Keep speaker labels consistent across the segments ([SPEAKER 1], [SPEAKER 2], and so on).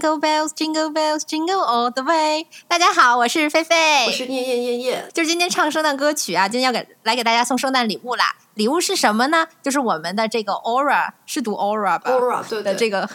[SPEAKER 1] Jingle bells, jingle bells, jingle all the way。大家好，我是菲菲，
[SPEAKER 2] 我是叶叶叶叶，
[SPEAKER 1] 就是今天唱圣诞歌曲啊，今天要给来给大家送圣诞礼物啦。礼物是什么呢？就是我们的这个 Aura，是读 Aura 吧
[SPEAKER 2] ？Aura 对
[SPEAKER 1] 的这个，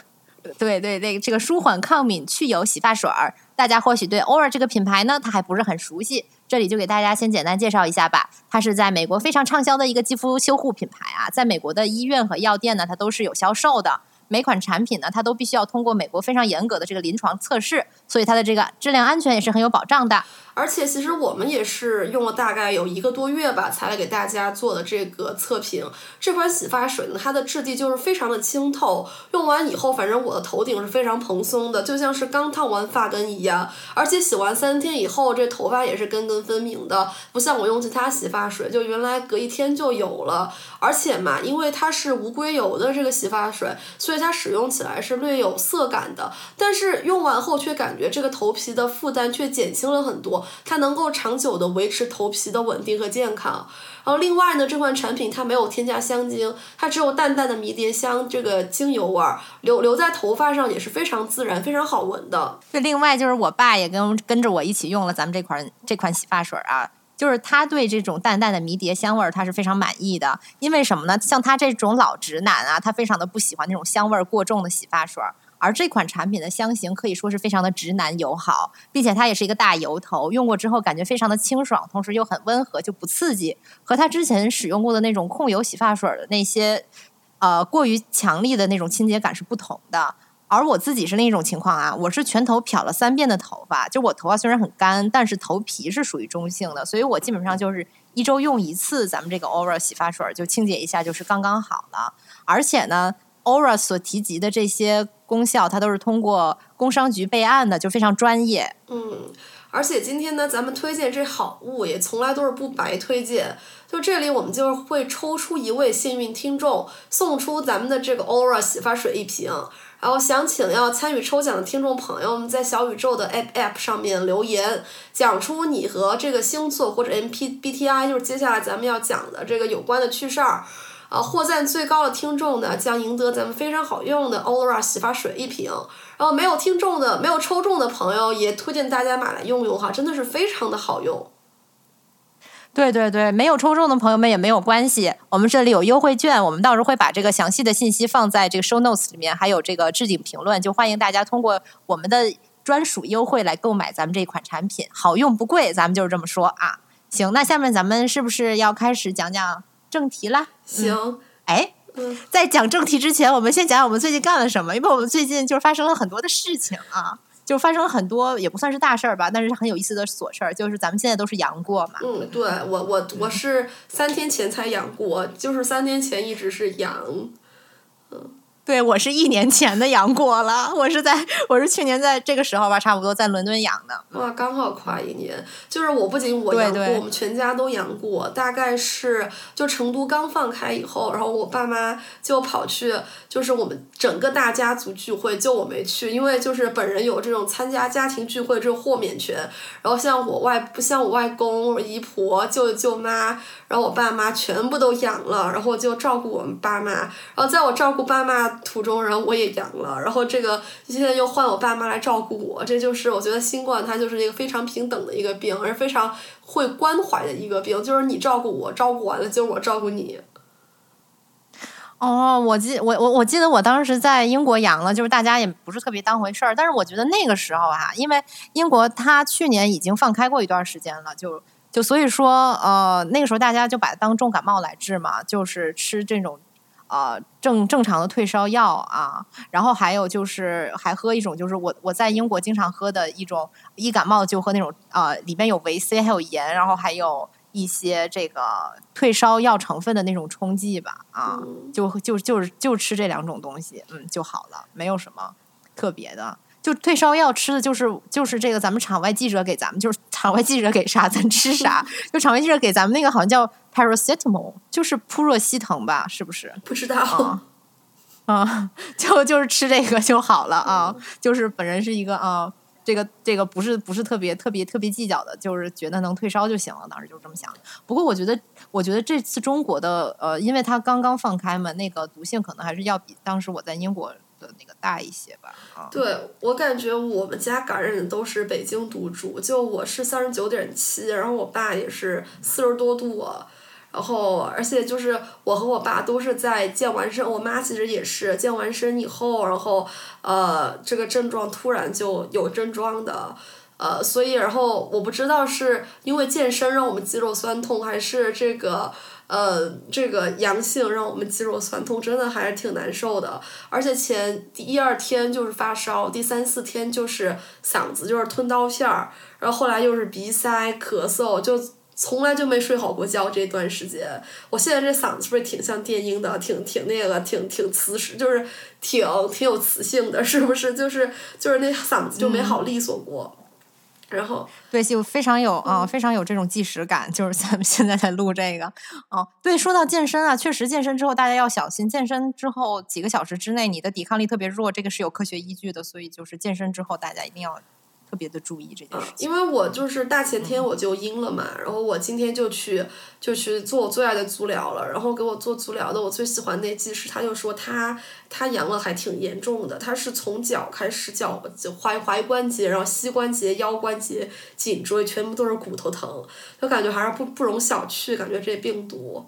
[SPEAKER 1] 对对对，这个舒缓抗敏去油洗发水儿。大家或许对 Aura 这个品牌呢，它还不是很熟悉，这里就给大家先简单介绍一下吧。它是在美国非常畅销的一个肌肤修护品牌啊，在美国的医院和药店呢，它都是有销售的。每款产品呢，它都必须要通过美国非常严格的这个临床测试，所以它的这个质量安全也是很有保障的。
[SPEAKER 2] 而且其实我们也是用了大概有一个多月吧，才来给大家做的这个测评。这款洗发水呢，它的质地就是非常的清透，用完以后，反正我的头顶是非常蓬松的，就像是刚烫完发根一样。而且洗完三天以后，这头发也是根根分明的，不像我用其他洗发水，就原来隔一天就有了。而且嘛，因为它是无硅油的这个洗发水，所以它使用起来是略有涩感的。但是用完后却感觉这个头皮的负担却减轻了很多。它能够长久的维持头皮的稳定和健康，然后另外呢，这款产品它没有添加香精，它只有淡淡的迷迭香这个精油味儿，留留在头发上也是非常自然、非常好闻的。
[SPEAKER 1] 那另外就是我爸也跟跟着我一起用了咱们这款这款洗发水啊，就是他对这种淡淡的迷迭香味儿他是非常满意的，因为什么呢？像他这种老直男啊，他非常的不喜欢那种香味儿过重的洗发水儿。而这款产品的香型可以说是非常的直男友好，并且它也是一个大油头，用过之后感觉非常的清爽，同时又很温和，就不刺激。和它之前使用过的那种控油洗发水的那些，呃，过于强力的那种清洁感是不同的。而我自己是另一种情况啊，我是全头漂了三遍的头发，就我头发虽然很干，但是头皮是属于中性的，所以我基本上就是一周用一次咱们这个 Aura 洗发水，就清洁一下就是刚刚好了。而且呢。Aura 所提及的这些功效，它都是通过工商局备案的，就非常专业。
[SPEAKER 2] 嗯，而且今天呢，咱们推荐这好物也从来都是不白推荐。就这里，我们就是会抽出一位幸运听众，送出咱们的这个 Aura 洗发水一瓶。然后想请要参与抽奖的听众朋友们，在小宇宙的 App App 上面留言，讲出你和这个星座或者 MPBTI，就是接下来咱们要讲的这个有关的趣事儿。啊，获赞最高的听众呢，将赢得咱们非常好用的 Aura 洗发水一瓶。然后没有听众的、没有抽中的朋友，也推荐大家买来用用哈，真的是非常的好用。
[SPEAKER 1] 对对对，没有抽中的朋友们也没有关系，我们这里有优惠券，我们到时候会把这个详细的信息放在这个 Show Notes 里面，还有这个置顶评论，就欢迎大家通过我们的专属优惠来购买咱们这款产品，好用不贵，咱们就是这么说啊。行，那下面咱们是不是要开始讲讲？正题啦，
[SPEAKER 2] 行，
[SPEAKER 1] 哎，在讲正题之前，我们先讲讲我们最近干了什么，因为我们最近就是发生了很多的事情啊，就发生了很多也不算是大事儿吧，但是很有意思的琐事儿，就是咱们现在都是阳过嘛，
[SPEAKER 2] 嗯，对我我我是三天前才阳过，就是三天前一直是阳，嗯。
[SPEAKER 1] 对，我是一年前的阳过了，我是在我是去年在这个时候吧，差不多在伦敦养的。
[SPEAKER 2] 哇，刚好跨一年，就是我不仅我养过，我们全家都养过。大概是就成都刚放开以后，然后我爸妈就跑去，就是我们整个大家族聚会，就我没去，因为就是本人有这种参加家庭聚会这种豁免权。然后像我外不像我外公、姨婆、舅舅舅妈，然后我爸妈全部都养了，然后就照顾我们爸妈。然后在我照顾爸妈。途中，然后我也阳了，然后这个现在又换我爸妈来照顾我，这就是我觉得新冠它就是一个非常平等的一个病，而非常会关怀的一个病，就是你照顾我，照顾完了就是我照顾你。
[SPEAKER 1] 哦，我记我我我记得我当时在英国阳了，就是大家也不是特别当回事儿，但是我觉得那个时候哈，因为英国它去年已经放开过一段时间了，就就所以说呃那个时候大家就把它当重感冒来治嘛，就是吃这种。呃，正正常的退烧药啊，然后还有就是还喝一种，就是我我在英国经常喝的一种，一感冒就喝那种，呃，里面有维 C，还有盐，然后还有一些这个退烧药成分的那种冲剂吧，啊，就就就是就吃这两种东西，嗯，就好了，没有什么特别的。就退烧药吃的就是就是这个，咱们场外记者给咱们就是场外记者给啥咱吃啥，就场外记者给咱们那个好像叫 paracetamol，就是扑热息疼吧，是不是？
[SPEAKER 2] 不知道
[SPEAKER 1] 啊，就就是吃这个就好了啊，就是本人是一个啊，这个这个不是不是特别特别特别计较的，就是觉得能退烧就行了，当时就这么想的。不过我觉得我觉得这次中国的呃，因为它刚刚放开嘛，那个毒性可能还是要比当时我在英国。那个大一些吧。啊，
[SPEAKER 2] 对我感觉我们家感染的都是北京毒株，就我是三十九点七，然后我爸也是四十多度，然后而且就是我和我爸都是在健完身，我妈其实也是健完身以后，然后呃这个症状突然就有症状的。呃，所以然后我不知道是因为健身让我们肌肉酸痛，还是这个呃这个阳性让我们肌肉酸痛，真的还是挺难受的。而且前第一二天就是发烧，第三四天就是嗓子就是吞刀片儿，然后后来又是鼻塞咳嗽，就从来就没睡好过觉这段时间。我现在这嗓子是不是挺像电音的，挺挺那个，挺挺磁实，就是挺挺有磁性的，是不是？就是就是那嗓子就没好利索过。然后
[SPEAKER 1] 对，就非常有啊，非常有这种即时感。就是咱们现在在录这个，哦，对，说到健身啊，确实健身之后大家要小心。健身之后几个小时之内，你的抵抗力特别弱，这个是有科学依据的。所以就是健身之后，大家一定要。特别的注意这件事，
[SPEAKER 2] 因为我就是大前天我就阴了嘛，然后我今天就去就去做我最爱的足疗了，然后给我做足疗的我最喜欢那技师，他就说他他阳了还挺严重的，他是从脚开始脚踝踝关节，然后膝关节、腰关节、颈椎全部都是骨头疼，就感觉还是不不容小觑，感觉这病毒。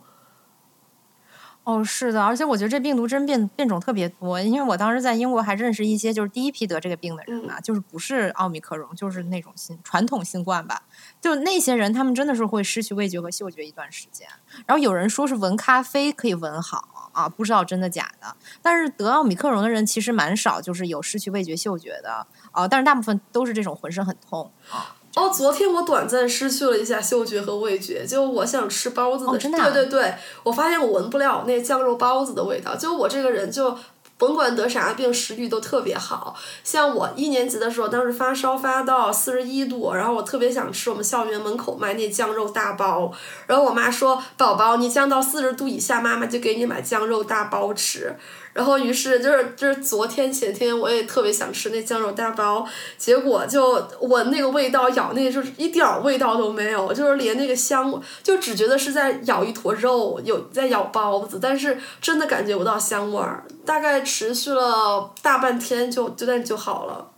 [SPEAKER 1] 哦，是的，而且我觉得这病毒真变变种特别多，因为我当时在英国还认识一些就是第一批得这个病的人嘛，就是不是奥密克戎，就是那种新传统新冠吧，就那些人他们真的是会失去味觉和嗅觉一段时间，然后有人说是闻咖啡可以闻好啊，不知道真的假的，但是得奥密克戎的人其实蛮少，就是有失去味觉嗅觉的啊，但是大部分都是这种浑身很痛啊。
[SPEAKER 2] 哦，昨天我短暂失去了一下嗅觉和味觉，就我想吃包子的，对对对，我发现我闻不了那酱肉包子的味道，就我这个人就。甭管得啥病，食欲都特别好。像我一年级的时候，当时发烧发到四十一度，然后我特别想吃我们校园门口卖那酱肉大包。然后我妈说：“宝宝，你降到四十度以下，妈妈就给你买酱肉大包吃。”然后于是就是就是昨天前天我也特别想吃那酱肉大包，结果就闻那个味道，咬那个就是一点儿味道都没有，就是连那个香，就只觉得是在咬一坨肉，有在咬包子，但是真的感觉不到香味儿。大概持续了大半天，就就那就好了。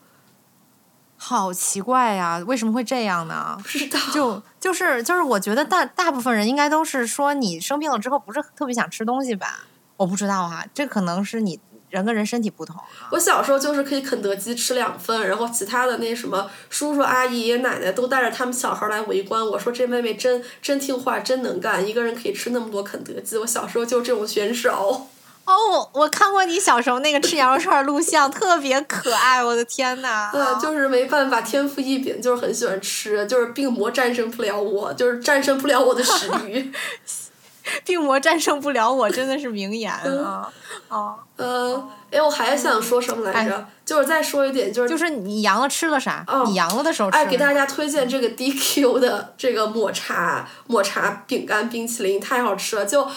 [SPEAKER 1] 好奇怪呀，为什么会这样呢？
[SPEAKER 2] 不知道。
[SPEAKER 1] 就就是就是，我觉得大大部分人应该都是说，你生病了之后不是特别想吃东西吧？我不知道啊，这可能是你人跟人身体不同。
[SPEAKER 2] 我小时候就是可以肯德基吃两份，然后其他的那什么叔叔阿姨爷爷奶奶都带着他们小孩来围观。我说这妹妹真真听话，真能干，一个人可以吃那么多肯德基。我小时候就这种选手。
[SPEAKER 1] 哦，我看过你小时候那个吃羊肉串录像，特别可爱，我的天呐！
[SPEAKER 2] 对，就是没办法，天赋异禀，就是很喜欢吃，就是病魔战胜不了我，就是战胜不了我的食欲。
[SPEAKER 1] 病魔战胜不了我，真的是名言啊！哦，
[SPEAKER 2] 嗯，哎，我还想说什么来着？就是再说一点，就是
[SPEAKER 1] 就是你阳了吃了啥？你阳了的时候，
[SPEAKER 2] 哎，给大家推荐这个 DQ 的这个抹茶抹茶饼干冰淇淋，太好吃了，就。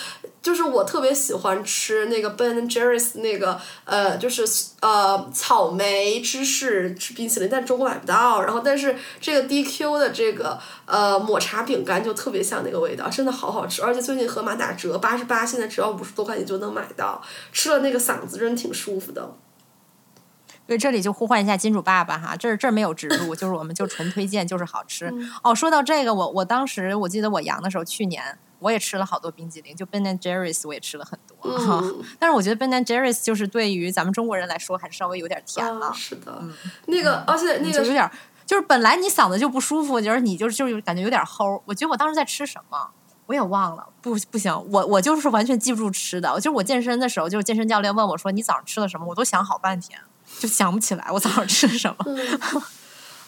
[SPEAKER 2] 就是我特别喜欢吃那个 Ben Jerry's 那个呃，就是呃草莓芝士冰淇淋，但中国买不到。然后，但是这个 DQ 的这个呃抹茶饼干就特别像那个味道，真的好好吃。而且最近盒马打折，八十八，现在只要五十多块钱就能买到。吃了那个嗓子真挺舒服的。
[SPEAKER 1] 对，这里就呼唤一下金主爸爸哈，这儿这儿没有植入，就是我们就纯推荐，就是好吃。哦，说到这个，我我当时我记得我阳的时候，去年。我也吃了好多冰激凌，就 Ben and Jerry's 我也吃了很多，但是我觉得 Ben and Jerry's 就是对于咱们中国人来说还是稍微有点甜了。
[SPEAKER 2] 是的，嗯那个而且那个
[SPEAKER 1] 有点，就是本来你嗓子就不舒服，就是你就是就是感觉有点齁。我觉得我当时在吃什么，我也忘了。不不行，我我就是完全记不住吃的。就是我健身的时候，就是健身教练问我说你早上吃了什么，我都想好半天，就想不起来我早上吃了什么。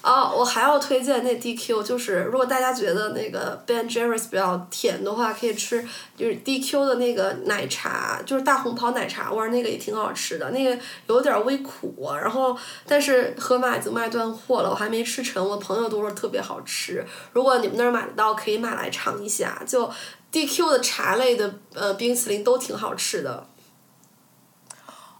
[SPEAKER 2] 哦，我还要推荐那 DQ，就是如果大家觉得那个 Ben Jerry's 比较甜的话，可以吃就是 DQ 的那个奶茶，就是大红袍奶茶味儿，那个也挺好吃的，那个有点微苦，然后但是盒马已经卖断货了，我还没吃成，我朋友都说特别好吃，如果你们那儿买得到，可以买来尝一下，就 DQ 的茶类的呃冰淇淋都挺好吃的。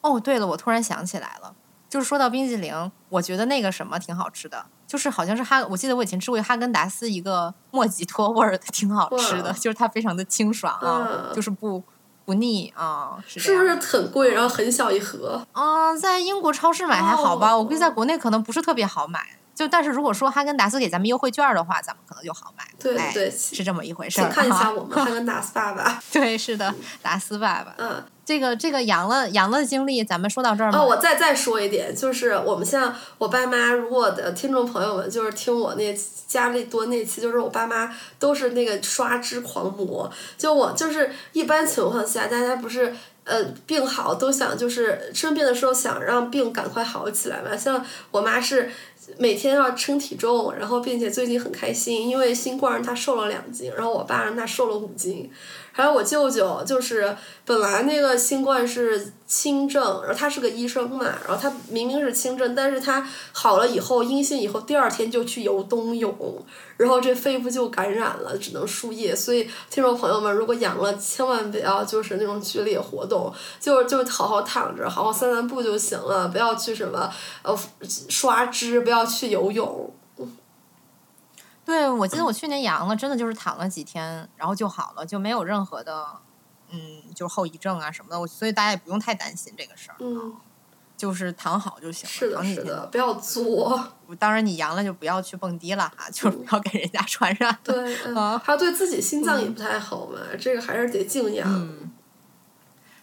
[SPEAKER 1] 哦，对了，我突然想起来了。就是说到冰激凌，我觉得那个什么挺好吃的，就是好像是哈，我记得我以前吃过哈根达斯一个莫吉托味儿的，挺好吃的，就是它非常的清爽啊，就是不不腻啊，是
[SPEAKER 2] 是不是很贵？然后很小一盒。
[SPEAKER 1] 嗯，在英国超市买还好吧？
[SPEAKER 2] 哦
[SPEAKER 1] 我估计在国内可能不是特别好买。就但是如果说哈根达斯给咱们优惠券的话，咱们可能就好买。哎
[SPEAKER 2] 对对
[SPEAKER 1] 是这么一回事儿。
[SPEAKER 2] 看一下我们哈根达斯爸爸。
[SPEAKER 1] 对，是的，达斯爸爸。
[SPEAKER 2] 嗯，
[SPEAKER 1] 这个这个阳了阳了的经历，咱们说到这儿吗？
[SPEAKER 2] 哦，我再再说一点，就是我们像我爸妈，如果的听众朋友们就是听我那家里多那期，就是我爸妈都是那个刷脂狂魔。就我就是一般情况下，大家不是呃病好都想就是生病的时候想让病赶快好起来嘛。像我妈是每天要称体重，然后并且最近很开心，因为新冠让他瘦了两斤，然后我爸让他瘦了五斤。还有我舅舅，就是本来那个新冠是轻症，然后他是个医生嘛，然后他明明是轻症，但是他好了以后阴性以后，第二天就去游冬泳，然后这肺部就感染了，只能输液。所以听众朋友们，如果阳了，千万不要就是那种剧烈活动，就就好好躺着，好好散散步就行了，不要去什么呃刷脂，不要去游泳。
[SPEAKER 1] 对，我记得我去年阳了，真的就是躺了几天，然后就好了，就没有任何的，嗯，就是后遗症啊什么的。我所以大家也不用太担心这个事儿，
[SPEAKER 2] 嗯，
[SPEAKER 1] 就是躺好就行了。
[SPEAKER 2] 是的，是的，不要作。
[SPEAKER 1] 当然你阳了就不要去蹦迪了哈，就是不要给人家传染。
[SPEAKER 2] 对，嗯
[SPEAKER 1] 啊
[SPEAKER 2] 还有对自己心脏也不太好嘛，这个还是得静养。
[SPEAKER 1] 嗯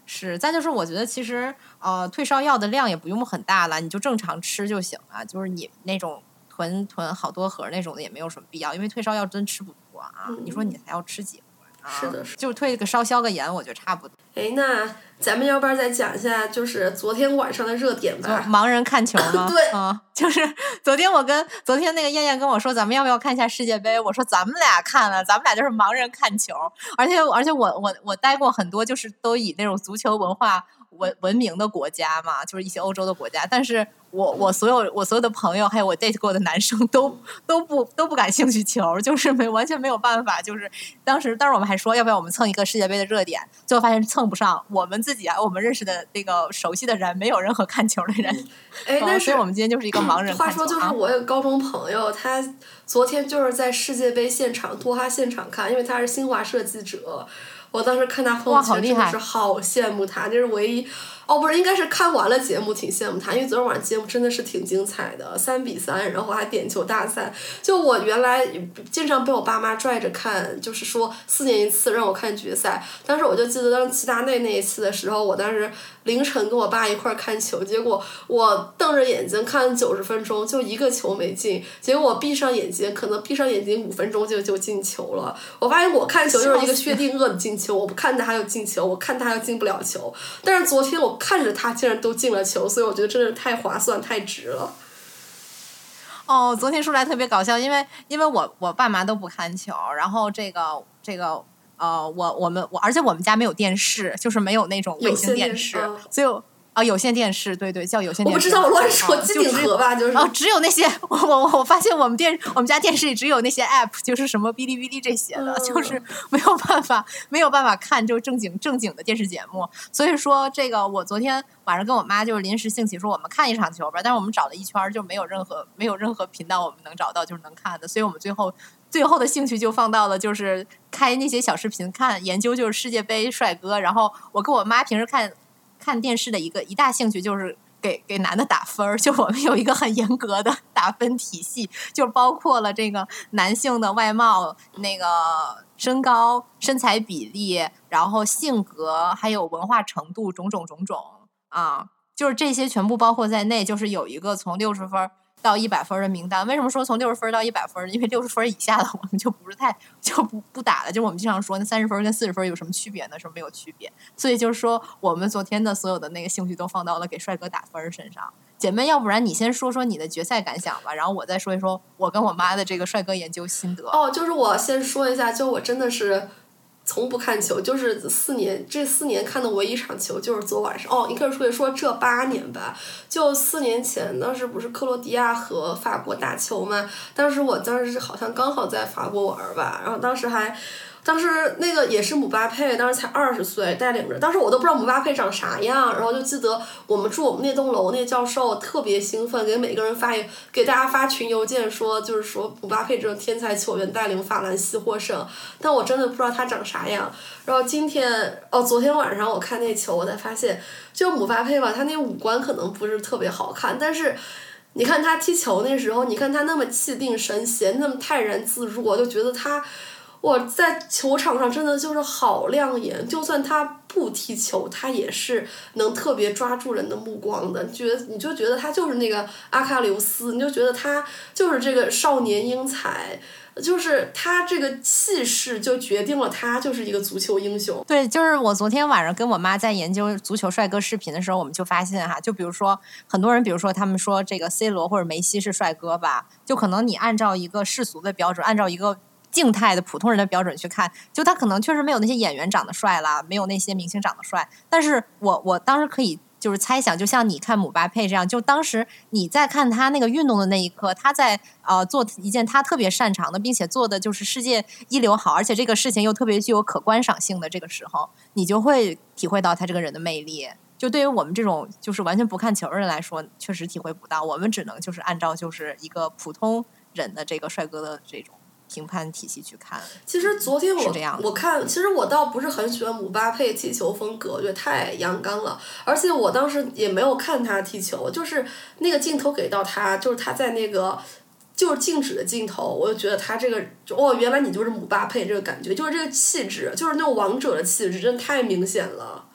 [SPEAKER 1] 是，再就是我觉得其实呃退烧药的量也不用很大了，你就正常吃就行了。就是你那种囤囤好多盒那种的也没有什么必要，因为退烧药真吃不多啊。你说你还要吃几盒啊？
[SPEAKER 2] 是的是
[SPEAKER 1] 就退个烧消个炎，我觉得差不多。
[SPEAKER 2] 哎，那咱们要不然再讲一下，就是昨天晚上的热点吧。
[SPEAKER 1] 盲人看球吗？
[SPEAKER 2] 对
[SPEAKER 1] 啊，就是昨天我跟昨天那个燕燕跟我说，咱们要不要看一下世界杯？我说咱们俩看了，咱们俩就是盲人看球，而且而且我我我待过很多就是都以那种足球文化闻闻名的国家嘛，就是一些欧洲的国家，但是我我所有我所有的朋友还有我 date 过的男生都都不都不感兴趣球，就是没完全没有办法，就是当时当时我们还说要不要我们蹭一个世界杯的热点，最后发现蹭不上，我们自己啊我们认识的那个熟悉的人没有任何看球的人。
[SPEAKER 2] 哎，
[SPEAKER 1] 哦
[SPEAKER 2] 但是
[SPEAKER 1] 所以我们今天就是一个盲人
[SPEAKER 2] 话说，就是
[SPEAKER 1] 啊
[SPEAKER 2] 我有高中朋友，他昨天就是在世界杯现场多哈现场看，因为他是新华社记者。我当时看他朋友
[SPEAKER 1] 哇好厉害
[SPEAKER 2] 圈真的是好羡慕他，就是唯一。哦，不是，应该是看完了节目挺羡慕他，因为昨天晚上节目真的是挺精彩的，三比三，然后还点球大赛。就我原来经常被我爸妈拽着看，就是说四年一次让我看决赛。当时我就记得当时齐达内那一次的时候，我当时凌晨跟我爸一块儿看球，结果我瞪着眼睛看九十分钟，就一个球没进。结果我闭上眼睛，可能闭上眼睛五分钟就就进球了。我发现我看球就是一个薛定谔的进球，我不看他有进球，我看他又进不了球。但是昨天我看着他竟然都进了球，所以我觉得真的是太划算、太值了。
[SPEAKER 1] 哦，昨天说来特别搞笑，因为因为我我爸妈都不看球，然后这个这个呃，我我们我而且我们家没有电视，就是没有那种卫星电视，
[SPEAKER 2] 电视嗯
[SPEAKER 1] 所以我啊、有线电视，对对，叫有线电视。
[SPEAKER 2] 我不知道，我乱说，机顶盒吧，就是。
[SPEAKER 1] 哦，只有那些我我我发现我们电我们家电视里只有那些 app，就是什么哔哩哔哩这些的，
[SPEAKER 2] 嗯
[SPEAKER 1] 就是没有办法没有办法看就正经正经的电视节目。所以说这个我昨天晚上跟我妈就是临时兴起说我们看一场球吧，但是我们找了一圈就没有任何没有任何频道我们能找到就是能看的，所以我们最后。最后的兴趣就放到了就是开那些小视频看研究就是世界杯帅哥，然后我跟我妈平时看看电视的一个一大兴趣就是给给男的打分儿，就我们有一个很严格的打分体系，就包括了这个男性的外貌、那个身高、身材比例，然后性格，还有文化程度，种种种种啊，就是这些全部包括在内，就是有一个从六十分儿。到一百分的名单，为什么说从六十分到一百分儿？因为六十分以下的 我们就不是太就不不打了。就是我们经常说，那三十分跟四十分有什么区别呢？是没有区别。所以就是说，我们昨天的所有的那个兴趣都放到了给帅哥打分身上。姐妹，要不然你先说说你的决赛感想吧，然后我再说一说我跟我妈的这个帅哥研究心得。
[SPEAKER 2] 哦，就是我先说一下，就我真的是从不看球，就是四年这四年看的唯一一场球就是昨晚上。哦，你可以说说这八年吧，就四年前当时不是克罗地亚和法国打球吗？当时我当时好像刚好在法国玩儿吧，然后当时还。当时那个也是姆巴佩，当时才二十岁，带领着，当时我都不知道姆巴佩长啥样，然后就记得我们住我们那栋楼，那教授特别兴奋，给每个人发一给大家发群邮件说，就是说姆巴佩这种天才球员带领法兰西获胜，但我真的不知道他长啥样。然后今天哦，昨天晚上我看那球，我才发现，就姆巴佩吧，他那五官可能不是特别好看，但是。你看他踢球那时候，你看他那么气定神闲，那么泰然自若，就觉得他。我在球场上真的就是好亮眼，就算他不踢球，他也是能特别抓住人的目光的。觉得你就觉得他就是那个阿喀琉斯，你就觉得他就是这个少年英才，就是他这个气势就决定了他就是一个足球英雄。
[SPEAKER 1] 对，就是我昨天晚上跟我妈在研究足球帅哥视频的时候，我们就发现哈，就比如说很多人，比如说他们说这个 C 罗或者梅西是帅哥吧，就可能你按照一个世俗的标准，按照一个。静态的普通人的标准去看，就他可能确实没有那些演员长得帅啦，没有那些明星长得帅。但是我我当时可以就是猜想，就像你看姆巴佩这样，就当时你在看他那个运动的那一刻，他在呃做一件他特别擅长的，并且做的就是世界一流好，而且这个事情又特别具有可观赏性的这个时候，你就会体会到他这个人的魅力。就对于我们这种就是完全不看球的人来说，确实体会不到。我们只能就是按照就是一个普通人的这个帅哥的这种。评判体系去看，
[SPEAKER 2] 其实昨天我我看，其实我倒不是很喜欢姆巴佩踢球风格，我觉得太阳刚了。而且我当时也没有看他踢球，就是那个镜头给到他，就是他在那个就是静止的镜头，我就觉得他这个哦，原来你就是姆巴佩这个感觉，就是这个气质，就是那种王者的气质，真的太明显了。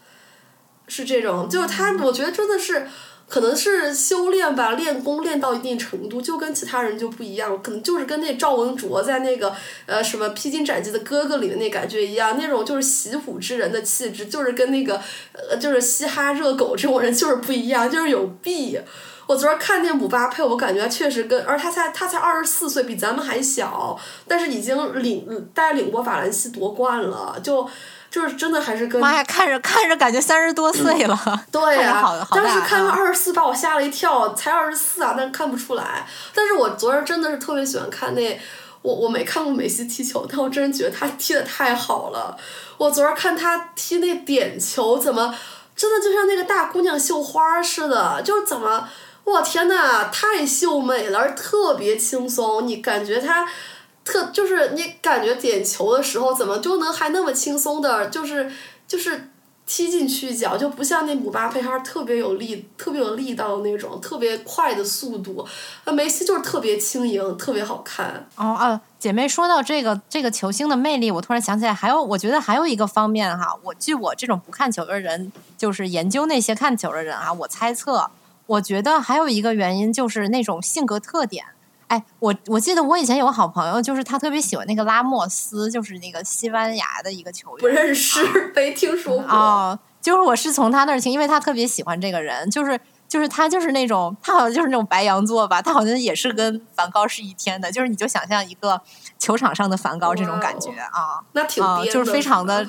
[SPEAKER 2] 是这种，就是他，我觉得真的是。可能是修炼吧，练功练到一定程度，就跟其他人就不一样。可能就是跟那赵文卓在那个呃什么披荆斩棘的哥哥里的那感觉一样，那种就是习武之人的气质，就是跟那个呃就是嘻哈热狗这种人就是不一样，就是有弊。我昨儿看见姆巴佩，我感觉确实跟，而他才他才二十四岁，比咱们还小，但是已经领带领过法兰西夺冠了，就。就是真的还是跟
[SPEAKER 1] 妈呀，看着看着感觉三十多岁了。
[SPEAKER 2] 对呀，当时看
[SPEAKER 1] 到
[SPEAKER 2] 二十四把我吓了一跳，才二十四啊，但看不出来。但是我昨儿真的是特别喜欢看那，我我没看过梅西踢球，但我真觉得他踢的太好了。我昨儿看他踢那点球，怎么真的就像那个大姑娘绣花似的，就是怎么，我天呐，太秀美了，而特别轻松，你感觉他。特就是你感觉点球的时候，怎么就能还那么轻松的，就是就是踢进去一脚，就不像那姆巴佩，他是特别有力、特别有力道的那种，特别快的速度。那梅西就是特别轻盈，特别好看。
[SPEAKER 1] 哦啊，姐妹说到这个这个球星的魅力，我突然想起来，还有我觉得还有一个方面哈，我据我这种不看球的人，就是研究那些看球的人啊，我猜测，我觉得还有一个原因就是那种性格特点。哎，我我记得我以前有个好朋友，就是他特别喜欢那个拉莫斯，就是那个西班牙的一个球员。
[SPEAKER 2] 不认识，没听说过。
[SPEAKER 1] 哦，就是我是从他那儿听，因为他特别喜欢这个人，就是就是他就是那种他好像就是那种白羊座吧，他好像也是跟梵高是一天的，就是你就想象一个球场上的梵高这种感觉啊，
[SPEAKER 2] 那挺
[SPEAKER 1] 就是非常的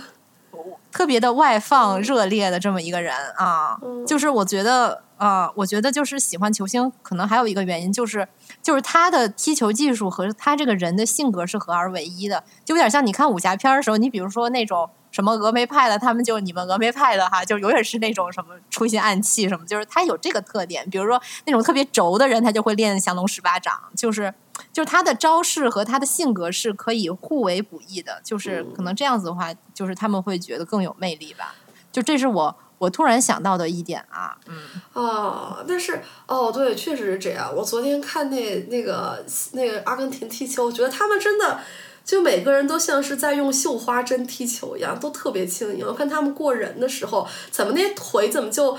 [SPEAKER 1] 特别的外放热烈的这么一个人啊，就是我觉得。呃，我觉得就是喜欢球星，可能还有一个原因就是，就是他的踢球技术和他这个人的性格是合二为一的，就有点像你看武侠片的时候，你比如说那种什么峨眉派的，他们就你们峨眉派的哈，就永远是那种什么出心暗器什么，就是他有这个特点。比如说那种特别轴的人，他就会练降龙十八掌，就是就是他的招式和他的性格是可以互为补益的，就是可能这样子的话，就是他们会觉得更有魅力吧。就这是我。我突然想到的一点啊，嗯，
[SPEAKER 2] 哦，但是哦，对，确实是这样。我昨天看那那个那个阿根廷踢球，我觉得他们真的就每个人都像是在用绣花针踢球一样，都特别轻盈。我看他们过人的时候，怎么那腿怎么就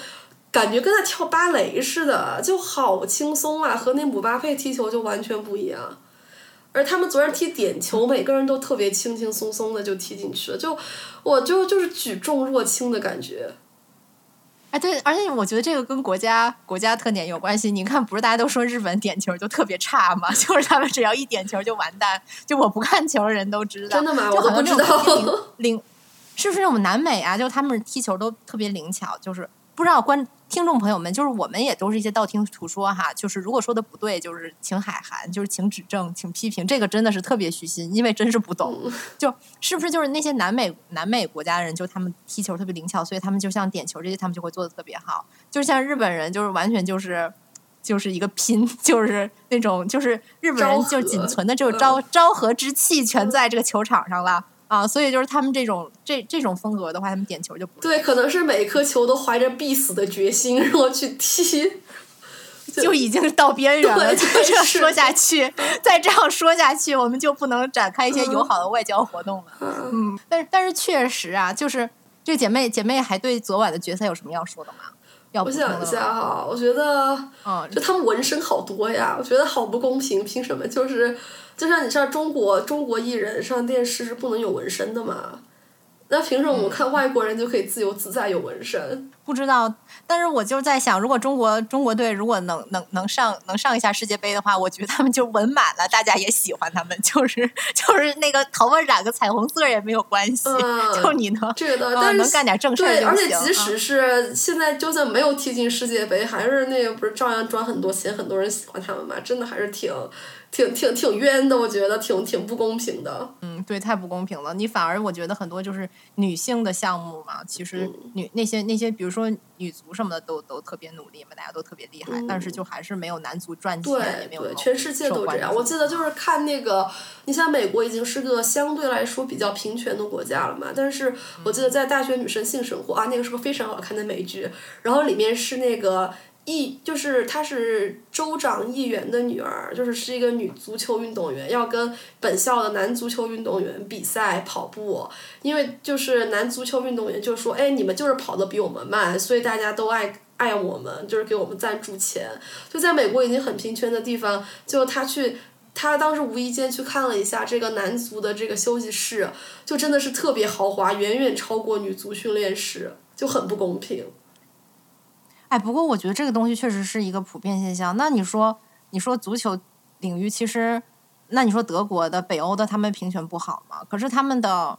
[SPEAKER 2] 感觉跟在跳芭蕾似的，就好轻松啊，和那姆巴佩踢球就完全不一样。而他们昨天踢点球，每个人都特别轻轻松松的就踢进去了，就我就就是举重若轻的感觉。
[SPEAKER 1] 哎，对，而且我觉得这个跟国家国家特点有关系。你看，不是大家都说日本点球就特别差吗？就是他们只要一点球就完蛋。就我不看球的人都知道，
[SPEAKER 2] 真的吗？
[SPEAKER 1] 我
[SPEAKER 2] 不知道。
[SPEAKER 1] 灵是不是我们南美啊？就他们踢球都特别灵巧，就是不知道观听众朋友们，就是我们也都是一些道听途说哈，就是如果说的不对，就是请海涵，就是请指正，请批评，这个真的是特别虚心，因为真是不懂，就是不是就是那些南美南美国家的人，就他们踢球特别灵巧，所以他们就像点球这些，他们就会做的特别好，就是像日本人，就是完全就是就是一个拼，就是那种就是日本人就仅存的这种昭昭和之气全在这个球场上了。啊，所以就是他们这种这这种风格的话，他们点球就不
[SPEAKER 2] 对，可能是每颗球都怀着必死的决心，然后去踢，
[SPEAKER 1] 就已经到边缘了。就这样说下去，再这样说下去，我们就不能展开一些友好的外交活动了。嗯，但是但是确实啊，就是这姐妹姐妹还对昨晚的决赛有什么要说的吗？要
[SPEAKER 2] 我想一下哈，我觉得，
[SPEAKER 1] 嗯，
[SPEAKER 2] 就他们纹身好多呀，我觉得好不公平，凭什么就是？就像你像中国中国艺人上电视是不能有纹身的嘛？那凭什么我们看外国人就可以自由自在有纹身？
[SPEAKER 1] 不知道，但是我就在想，如果中国中国队如果能能能上能上一下世界杯的话，我觉得他们就纹满了，大家也喜欢他们，就是就是那个头发染个彩虹色也没有关系，就你能
[SPEAKER 2] 这个，但是
[SPEAKER 1] 能干点正事儿
[SPEAKER 2] 对，而且即使是现在，就算没有踢进世界杯，还是那个不是照样赚很多钱，很多人喜欢他们嘛？真的还是挺。挺挺挺冤的，我觉得挺挺不公平的。
[SPEAKER 1] 嗯，对，太不公平了。你反而我觉得很多就是女性的项目嘛，其实女那些那些，比如说女足什么的，都都特别努力嘛，大家都特别厉害，但是就还是没有男足赚钱，也没有
[SPEAKER 2] 全世界都这样。我记得就是看那个，你像美国已经是个相对来说比较平权的国家了嘛，但是我记得在《大学女生性生活》啊，那个是个非常好看的美剧，然后里面是那个。议就是她是州长议员的女儿，就是是一个女足球运动员，要跟本校的男足球运动员比赛跑步，因为就是男足球运动员就说，哎，你们就是跑得比我们慢，所以大家都爱爱我们，就是给我们赞助钱。就在美国已经很平权的地方，就他去，他当时无意间去看了一下这个男足的这个休息室，就真的是特别豪华，远远超过女足训练室，就很不公平。
[SPEAKER 1] 哎，不过我觉得这个东西确实是一个普遍现象。那你说，你说足球领域其实，那你说德国的、北欧的，他们评选不好吗？可是他们的，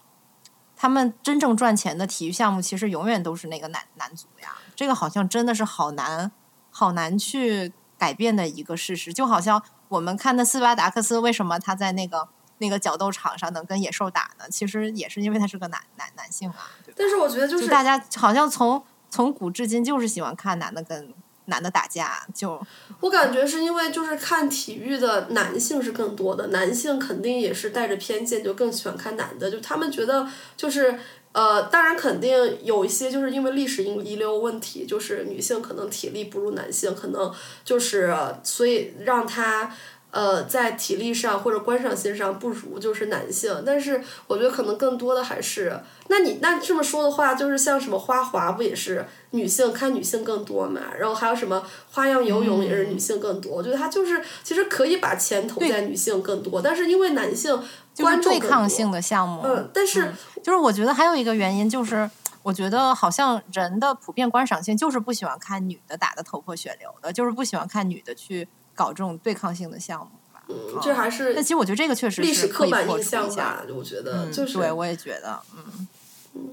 [SPEAKER 1] 他们真正赚钱的体育项目，其实永远都是那个男男足呀。这个好像真的是好难，好难去改变的一个事实。就好像我们看的斯巴达克斯，为什么他在那个那个角斗场上能跟野兽打呢？其实也是因为他是个男男男性啊。
[SPEAKER 2] 但是我觉得就是
[SPEAKER 1] 大家好像从。从古至今就是喜欢看男的跟男的打架，就
[SPEAKER 2] 我感觉是因为就是看体育的男性是更多的，男性肯定也是带着偏见，就更喜欢看男的，就他们觉得就是呃，当然肯定有一些就是因为历史遗遗留问题，就是女性可能体力不如男性，可能就是所以让他。呃，在体力上或者观赏性上不如就是男性，但是我觉得可能更多的还是，那你那这么说的话，就是像什么花滑不也是女性看女性更多嘛？然后还有什么花样游泳也是女性更多，我觉得它就是其实可以把钱投在女性更多，但是因为男性观众
[SPEAKER 1] 对抗性的项目，
[SPEAKER 2] 嗯，但是
[SPEAKER 1] 就是我觉得还有一个原因就是，我觉得好像人的普遍观赏性就是不喜欢看女的打的头破血流的，就是不喜欢看女的去。搞这种对抗性的项目吧，
[SPEAKER 2] 嗯，这还是。
[SPEAKER 1] 但其实我觉得这个确实
[SPEAKER 2] 历史刻板印
[SPEAKER 1] 象
[SPEAKER 2] 吧，我觉得就是。
[SPEAKER 1] 对，我也觉得，嗯。嗯。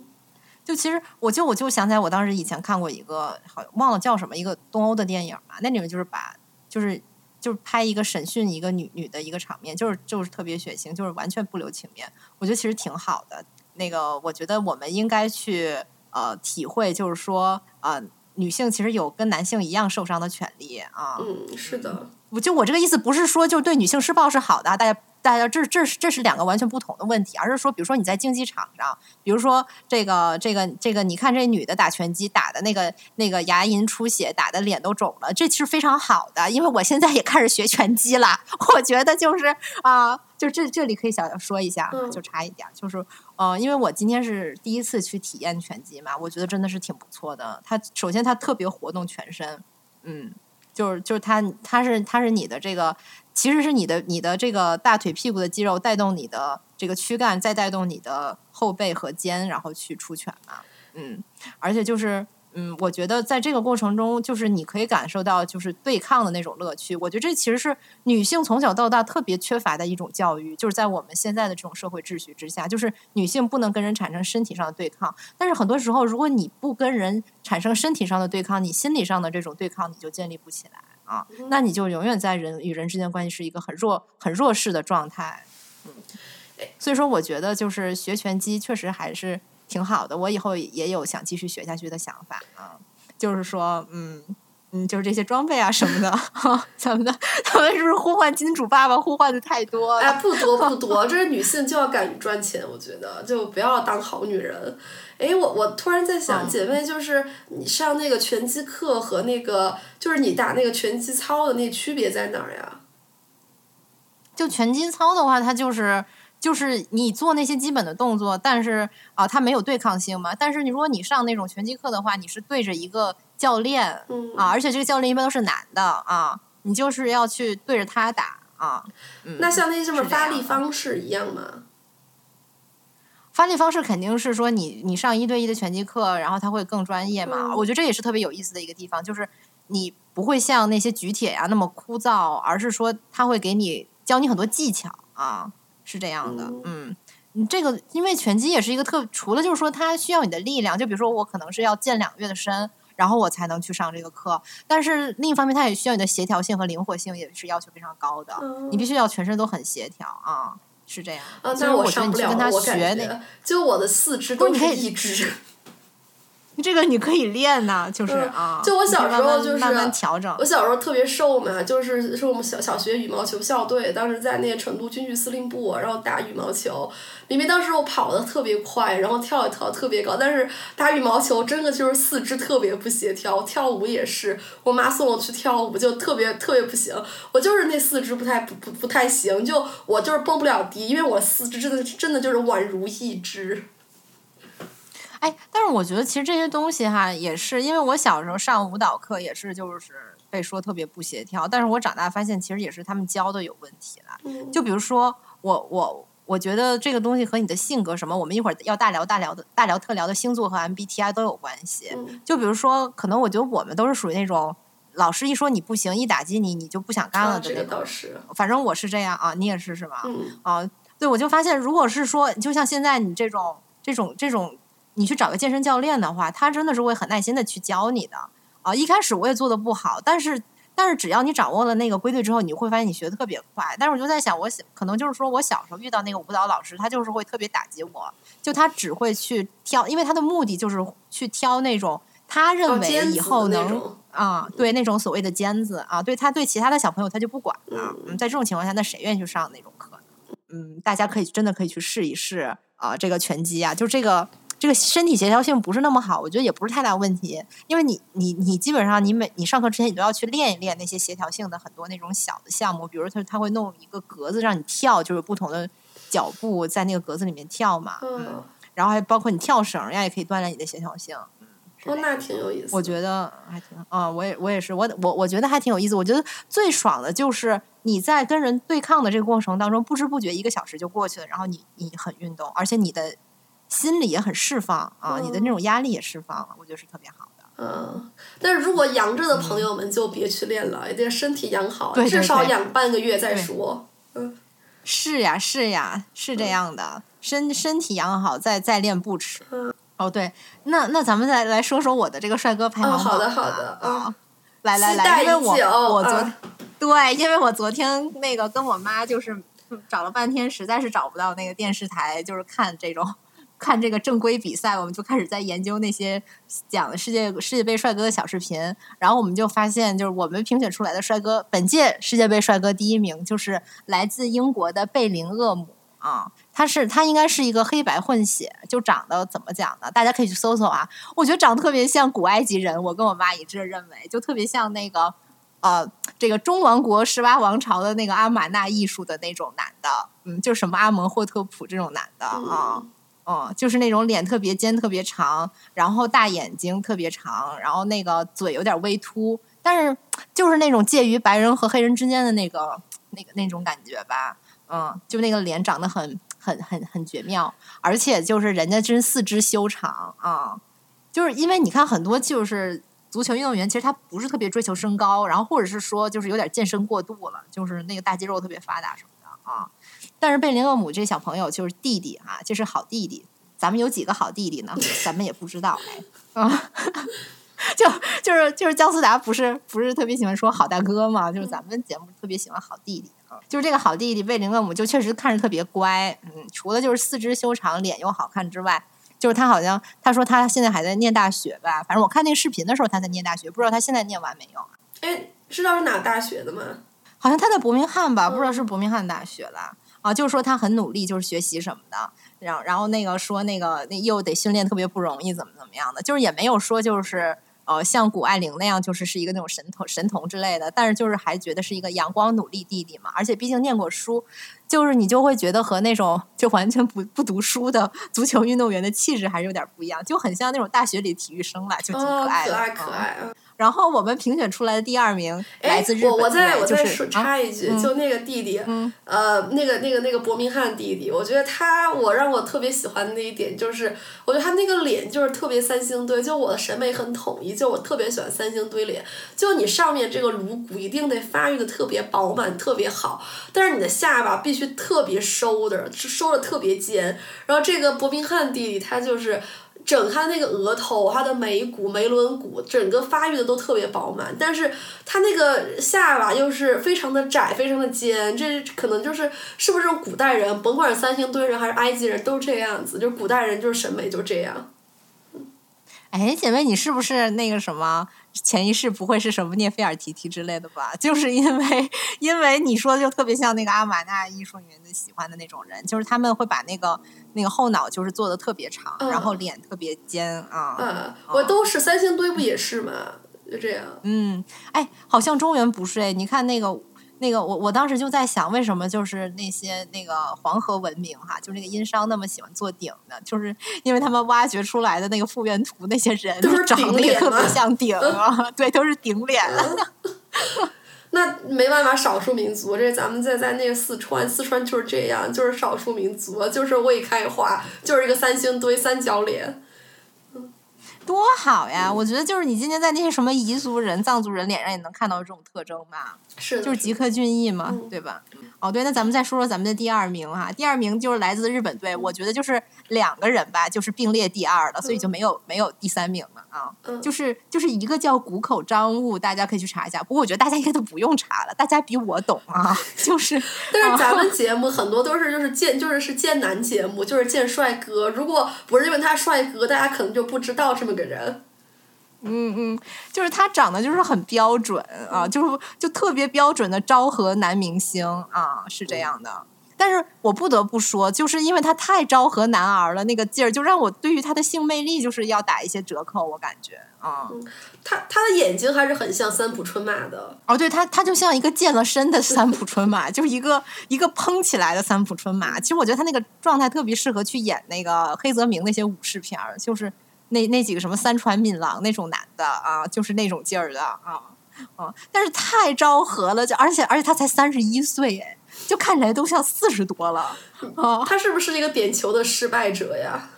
[SPEAKER 1] 就其实，我就我就想起来，我当时以前看过一个，好忘了叫什么，一个东欧的电影嘛，那里面就是把，就是就是拍一个审讯一个女女的一个场面，就是就是特别血腥，就是完全不留情面。我觉得其实挺好的。那个，我觉得我们应该去呃体会，就是说啊。女性其实有跟男性一样受伤的权利啊。
[SPEAKER 2] 嗯，是的。
[SPEAKER 1] 我就我这个意思不是说就对女性施暴是好的，大家。大家，这这是这是两个完全不同的问题，而是说，比如说你在竞技场上，比如说这个这个这个，你看这女的打拳击打的那个那个牙龈出血，打的脸都肿了，这其实非常好的，因为我现在也开始学拳击了，我觉得就是啊，就这这里可以小说一下，就差一点，就是呃，因为我今天是第一次去体验拳击嘛，我觉得真的是挺不错的。它首先它特别活动全身，嗯。就是就是它它是它是你的这个，其实是你的你的这个大腿屁股的肌肉带动你的这个躯干，再带动你的后背和肩，然后去出拳嘛。嗯，而且就是嗯，我觉得在这个过程中，就是你可以感受到就是对抗的那种乐趣。我觉得这其实是女性从小到大特别缺乏的一种教育，就是在我们现在的这种社会秩序之下，就是女性不能跟人产生身体上的对抗。但是很多时候，如果你不跟人产生身体上的对抗，你心理上的这种对抗你就建立不起来啊，那你就永远在人与人之间关系是一个很弱、很弱势的状态。嗯，所以说，我觉得就是学拳击确实还是。挺好的，我以后也有想继续学下去的想法啊。就是说，嗯嗯，就是这些装备啊什么的，怎么的？他们是不是呼唤金主爸爸呼唤的太多？
[SPEAKER 2] 哎，不多不多，这是女性就要敢于赚钱，我觉得就不要当好女人。哎，我我突然在想，姐妹，就是你上那个拳击课和那个，就是你打那个拳击操的那区别在哪儿呀？
[SPEAKER 1] 就拳击操的话，它就是。就是你做那些基本的动作，但是啊，它没有对抗性嘛。但是你如果你上那种拳击课的话，你是对着一个教练啊，而且这个教练一般都是男的啊，你就是要去对着他打啊。
[SPEAKER 2] 那像那些什么发力方式一样吗？
[SPEAKER 1] 发力方式肯定是说你你上一对一的拳击课，然后他会更专业嘛。我觉得这也是特别有意思的一个地方，就是你不会像那些举铁呀那么枯燥，而是说他会给你教你很多技巧啊。是这样的，嗯，你这个因为拳击也是一个特，除了就是说它需要你的力量，就比如说我可能是要健两个月的身，然后我才能去上这个课，但是另一方面它也需要你的协调性和灵活性，也是要求非常高的，你必须要全身都很协调啊，是这样。
[SPEAKER 2] 啊，但是
[SPEAKER 1] 我
[SPEAKER 2] 上不了，我感觉就我的四肢都是一只。
[SPEAKER 1] 这个你可以练呐，就是啊，
[SPEAKER 2] 就我小时候就是
[SPEAKER 1] 慢慢调整。
[SPEAKER 2] 我小时候特别瘦嘛，就是是我们小小学羽毛球校队，当时在那个成都军区司令部，然后打羽毛球。明明当时我跑的特别快，然后跳也跳特别高，但是打羽毛球真的就是四肢特别不协调。跳舞也是，我妈送我去跳舞就特别特别不行，我就是那四肢不太不不不太行，就我就是蹦不了迪，因为我四肢真的真的就是宛如一只。
[SPEAKER 1] 哎，但是我觉得其实这些东西哈，也是因为我小时候上舞蹈课也是，就是被说特别不协调。但是我长大发现，其实也是他们教的有问题了。就比如说，我我我觉得这个东西和你的性格什么，我们一会儿要大聊大聊的大聊特聊的星座和 MBTI 都有关系。就比如说，可能我觉得我们都是属于那种老师一说你不行，一打击你，你就不想干了的那种。反正我是这样啊，你也是是吗？啊，对，我就发现，如果是说，就像现在你这种这种这种。你去找个健身教练的话，他真的是会很耐心的去教你的啊。一开始我也做的不好，但是但是只要你掌握了那个规律之后，你会发现你学的特别快。但是我就在想，我可能就是说我小时候遇到那个舞蹈老师，他就是会特别打击我，就他只会去挑，因为他的目的就是去挑那种他认为以后能啊，对那种所谓的尖子啊，对他对其他的小朋友他就不管了。嗯，在这种情况下，那谁愿意去上那种课呢？嗯，大家可以真的可以去试一试啊，这个拳击啊，就这个。这个身体协调性不是那么好，我觉得也不是太大问题，因为你你你基本上你每你上课之前你都要去练一练那些协调性的很多那种小的项目，比如他他会弄一个格子让你跳，就是不同的脚步在那个格子里面跳嘛，嗯，然后还包括你跳绳呀，也可以锻炼你的协调性，嗯，
[SPEAKER 2] 哦，那挺有意思，
[SPEAKER 1] 我觉得还挺啊，我也我也是，我我我觉得还挺有意思，我觉得最爽的就是你在跟人对抗的这个过程当中，不知不觉一个小时就过去了，然后你你很运动，而且你的。心里也很释放啊，你的那种压力也释放了，我觉得是特别好的。
[SPEAKER 2] 嗯，但是如果阳着的朋友们就别去练了，一定身体养好，至少养半个月再说。嗯，
[SPEAKER 1] 是呀，是呀，是这样的，身身体养好再再练不迟。嗯，哦对，那那咱们再来说说我的这个帅哥排行榜。
[SPEAKER 2] 好的，好的啊，
[SPEAKER 1] 来来来，因为我我昨对，因为我昨天那个跟我妈就是找了半天，实在是找不到那个电视台，就是看这种。看这个正规比赛，我们就开始在研究那些讲世界世界杯帅哥的小视频，然后我们就发现，就是我们评选出来的帅哥，本届世界杯帅哥第一名就是来自英国的贝林厄姆啊，他是他应该是一个黑白混血，就长得怎么讲呢？大家可以去搜搜啊，我觉得长得特别像古埃及人，我跟我妈一致认为，就特别像那个呃这个中王国十八王朝的那个阿玛纳艺术的那种男的，嗯，就什么阿蒙霍特普这种男的啊。嗯，就是那种脸特别尖、特别长，然后大眼睛特别长，然后那个嘴有点微凸，但是就是那种介于白人和黑人之间的那个、那个那种感觉吧。嗯，就那个脸长得很、很、很、很绝妙，而且就是人家真四肢修长啊。就是因为你看很多就是足球运动员，其实他不是特别追求身高，然后或者是说就是有点健身过度了，就是那个大肌肉特别发达什么的啊。但是贝林厄姆这小朋友就是弟弟啊，这是好弟弟。咱们有几个好弟弟呢？咱们也不知道哎啊。就就是就是姜思达不是不是特别喜欢说好大哥嘛？就是咱们节目特别喜欢好弟弟啊。就是这个好弟弟贝林厄姆，就确实看着特别乖。嗯，除了就是四肢修长、脸又好看之外。就是他好像他说他现在还在念大学吧，反正我看那个视频的时候他在念大学，不知道他现在念完没有。
[SPEAKER 2] 哎，知道是哪个大学的吗？
[SPEAKER 1] 好像他在伯明翰吧，不知道是伯明翰大学了啊。就是说他很努力，就是学习什么的，然后然后那个说那个那又得训练特别不容易，怎么怎么样的，就是也没有说就是呃像谷爱凌那样就是是一个那种神童神童之类的，但是就是还觉得是一个阳光努力弟弟嘛，而且毕竟念过书。就是你就会觉得和那种就完全不不读书的足球运动员的气质还是有点不一样，就很像那种大学里体育生吧，就挺可爱的。
[SPEAKER 2] 可爱可爱。
[SPEAKER 1] 然后我们评选出来的第二名来自日本，
[SPEAKER 2] 我我再我
[SPEAKER 1] 再
[SPEAKER 2] 说插一句，就那个弟弟，
[SPEAKER 1] 嗯、
[SPEAKER 2] 呃，那个那个那个伯明翰弟弟，我觉得他我让我特别喜欢的那一点就是，我觉得他那个脸就是特别三星堆，就我的审美很统一，就我特别喜欢三星堆脸，就你上面这个颅骨一定得发育的特别饱满，特别好，但是你的下巴必须特别收的，收的特别尖，然后这个伯明翰弟弟他就是。整他那个额头，他的眉骨、眉轮骨，整个发育的都特别饱满，但是他那个下巴又是非常的窄，非常的尖，这可能就是是不是古代人，甭管是三星堆人还是埃及人，都这样子，就是古代人就是审美就这样。
[SPEAKER 1] 哎，姐妹，你是不是那个什么？前一世不会是什么涅菲尔提提之类的吧？就是因为，因为你说的就特别像那个阿玛纳艺术里面的喜欢的那种人，就是他们会把那个那个后脑就是做的特别长，然后脸特别尖啊。
[SPEAKER 2] 嗯，我都是三星堆不也是吗？就这样。
[SPEAKER 1] 嗯，哎，好像中原不是哎，你看那个。那个我我当时就在想，为什么就是那些那个黄河文明哈，就那个殷商那么喜欢做鼎的，就是因为他们挖掘出来的那个复原图，那些人
[SPEAKER 2] 都
[SPEAKER 1] 长得也特别像鼎
[SPEAKER 2] 啊，
[SPEAKER 1] 对，都是顶脸。
[SPEAKER 2] 那没办法，少数民族，这咱们在在那个四川，四川就是这样，就是少数民族，就是未开化，就是一个三星堆三角脸。
[SPEAKER 1] 多好呀！我觉得就是你今天在那些什么彝族人、藏族人脸上也能看到这种特征吧？
[SPEAKER 2] 是，
[SPEAKER 1] 就是吉克隽逸嘛，对吧？哦，对，那咱们再说说咱们的第二名哈。第二名就是来自日本队，我觉得就是两个人吧，就是并列第二了，所以就没有没有第三名了啊。就是就是一个叫谷口张悟，大家可以去查一下。不过我觉得大家应该都不用查了，大家比我懂啊。就是，
[SPEAKER 2] 但是咱们节目很多都是就是见就是是见男节目，就是见帅哥。如果不是因为他帅哥，大家可能就不知道这么个人。
[SPEAKER 1] 嗯嗯，就是他长得就是很标准啊，就是就特别标准的昭和男明星啊，是这样的。但是我不得不说，就是因为他太昭和男儿了，那个劲儿就让我对于他的性魅力就是要打一些折扣，我感觉啊。
[SPEAKER 2] 他他的眼睛还是很像三浦春马的
[SPEAKER 1] 哦，对他他就像一个健了身的三浦春马，就是一个一个蓬起来的三浦春马。其实我觉得他那个状态特别适合去演那个黑泽明那些武士片儿，就是。那那几个什么三船敏郎那种男的啊，就是那种劲儿的啊啊！但是太昭和了，就而且而且他才三十一岁哎，就看起来都像四十多了啊！
[SPEAKER 2] 他是不是一个点球的失败者呀？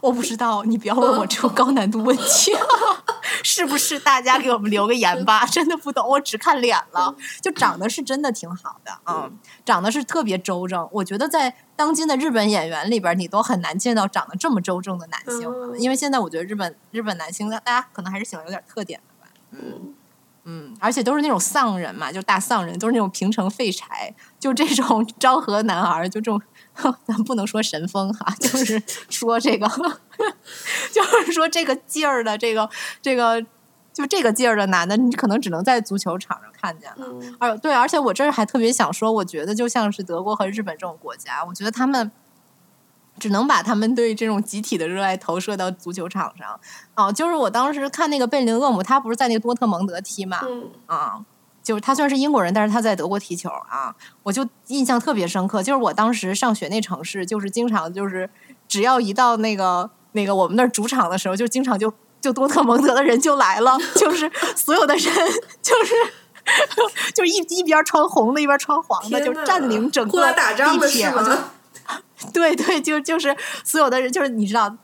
[SPEAKER 1] 我不知道，你不要问我这种高难度问题，是不是？大家给我们留个言吧，真的不懂，我只看脸了，就长得是真的挺好的嗯，长得是特别周正。我觉得在当今的日本演员里边，你都很难见到长得这么周正的男性，因为现在我觉得日本日本男星，大家可能还是喜欢有点特点的吧。嗯嗯，而且都是那种丧人嘛，就大丧人，都是那种平成废柴，就这种 昭和男儿，就这种。咱不能说神风哈，就是说这个，就是说这个劲儿的这个这个，就这个劲儿的男的，你可能只能在足球场上看见了。而对，而且我这儿还特别想说，我觉得就像是德国和日本这种国家，我觉得他们只能把他们对这种集体的热爱投射到足球场上。哦，就是我当时看那个贝林厄姆，他不是在那个多特蒙德踢嘛？啊。就是他虽然是英国人，但是他在德国踢球啊，我就印象特别深刻。就是我当时上学那城市，就是经常就是只要一到那个那个我们那儿主场的时候，就经常就就多特蒙德的人就来了，就是所有的人就是就一一边穿红的，一边穿黄的，就占领整个地铁。
[SPEAKER 2] 吗？
[SPEAKER 1] 对对，就就是所有的人，就是你知道。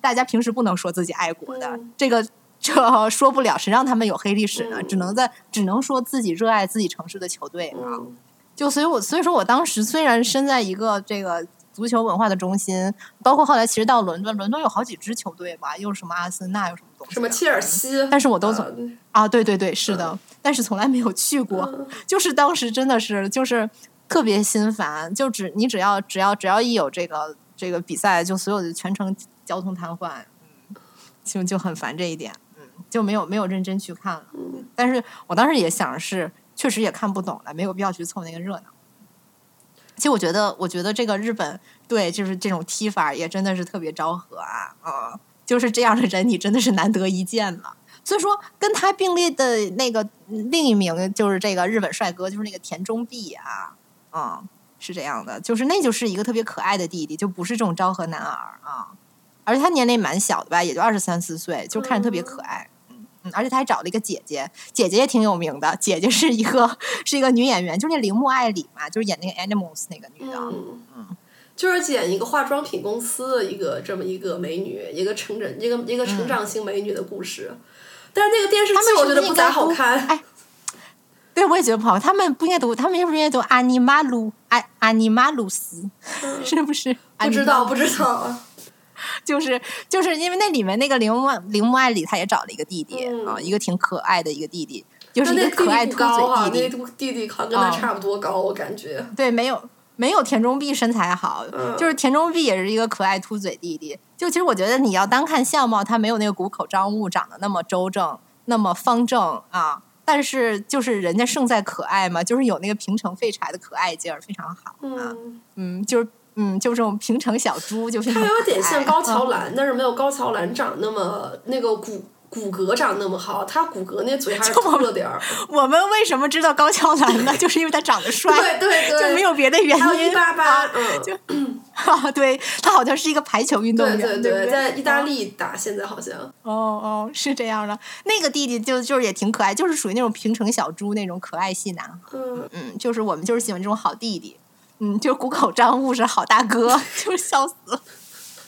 [SPEAKER 1] 大家平时不能说自己爱国的，
[SPEAKER 2] 嗯
[SPEAKER 1] 这个这说不了，谁让他们有黑历史呢？
[SPEAKER 2] 嗯
[SPEAKER 1] 只能在只能说自己热爱自己城市的球队啊。
[SPEAKER 2] 嗯
[SPEAKER 1] 就所以我，所以说我当时虽然身在一个这个足球文化的中心，包括后来其实到伦敦，伦敦有好几支球队吧，又是什么阿森纳，又什么东西、
[SPEAKER 2] 什么切尔西，
[SPEAKER 1] 但是我都从
[SPEAKER 2] 啊
[SPEAKER 1] 啊，对对对，是的，但是从来没有去过。
[SPEAKER 2] 嗯
[SPEAKER 1] 就是当时真的是就是特别心烦，就只你只要只要只要一有这个这个比赛，就所有的全程交通瘫痪，嗯，就就很烦这一点，嗯，就没有没有认真去看了。但是我当时也想是，确实也看不懂了，没有必要去凑那个热闹。其实我觉得，我觉得这个日本对就是这种踢法也真的是特别昭和啊，啊、就是这样的人你真的是难得一见了。所以说，跟他并列的那个另一名就是这个日本帅哥，就是那个田中碧啊，嗯，是这样的，就是那就是一个特别可爱的弟弟，就不是这种昭和男儿啊，而且他年龄蛮小的吧，也就二十三四岁，就看着特别可爱。嗯嗯，而且他还找了一个姐姐，姐姐也挺有名的，姐姐是一个是一个女演员，就是那铃木爱里嘛，就是演那个 Animals 那个女的。
[SPEAKER 2] 嗯，就是演一个化妆品公司的一个这么一个美女，一个成长一个一个成长型美女的故事。但是那个电视剧我觉得不咋
[SPEAKER 1] 是不是应该
[SPEAKER 2] 好看。
[SPEAKER 1] 哎，对，我也觉得不好。他们不应该读，他们是不是应该读阿尼马鲁阿阿尼马鲁斯？是不是？
[SPEAKER 2] 不知道，不知道。
[SPEAKER 1] 就是就是因为那里面那个铃木铃木爱里，他也找了一个弟弟、
[SPEAKER 2] 嗯
[SPEAKER 1] 啊，一个挺可爱的一个弟弟，就是一个可爱
[SPEAKER 2] 弟弟
[SPEAKER 1] 秃
[SPEAKER 2] 不高哈，
[SPEAKER 1] 嘴弟弟。
[SPEAKER 2] 那弟弟好像跟他
[SPEAKER 1] 哦
[SPEAKER 2] 差不多高，我感觉。
[SPEAKER 1] 对，没有没有田中碧身材好，
[SPEAKER 2] 嗯
[SPEAKER 1] 就是田中碧也是一个可爱秃嘴弟弟。就其实我觉得你要单看相貌，他没有那个谷口张悟长得那么周正，那么方正啊。但是就是人家胜在可爱嘛，就是有那个平成废柴的可爱劲儿，非常好啊。
[SPEAKER 2] 嗯，
[SPEAKER 1] 嗯，就是嗯，就这种平成小猪，就非常
[SPEAKER 2] 他有点像高
[SPEAKER 1] 嗯
[SPEAKER 2] 桥兰，但是没有高桥兰长那么那个骨骨骼长那么好，他骨骼那嘴还是凸了点儿。
[SPEAKER 1] 我们为什么知道高桥兰呢？就是因为他长得帅，
[SPEAKER 2] 对对 对，
[SPEAKER 1] 就没有别的原因。
[SPEAKER 2] 还有一八八，
[SPEAKER 1] 啊
[SPEAKER 2] 嗯，
[SPEAKER 1] 就啊，对他好像是一个排球运动
[SPEAKER 2] 对
[SPEAKER 1] 员，
[SPEAKER 2] 对
[SPEAKER 1] 对对？
[SPEAKER 2] 在意大
[SPEAKER 1] 哦
[SPEAKER 2] 利打，现在好像。
[SPEAKER 1] 哦哦，是这样的。那个弟弟就就是也挺可爱，就是属于那种平成小猪那种可爱系男孩。
[SPEAKER 2] 嗯，
[SPEAKER 1] 嗯，就是我们就是喜欢这种好弟弟。嗯，就是谷口张悟是好大哥，就是笑死了。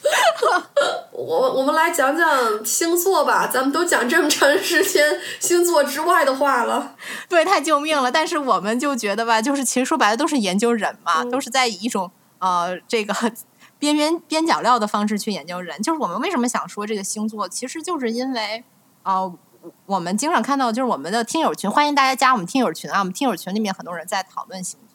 [SPEAKER 2] 我我们来讲讲星座吧，咱们都讲这么长时间星座之外的话了。
[SPEAKER 1] 对，太救命了！但是我们就觉得吧，就是其实说白了都是研究人嘛，
[SPEAKER 2] 嗯
[SPEAKER 1] 都是在以一种呃这个 边边边角料的方式去研究人。就是我们为什么想说这个星座，其实就是因为呃我们经常看到，就是我们的听友群，欢迎大家加我们听友群啊！我们听友群里面很多人在讨论星座。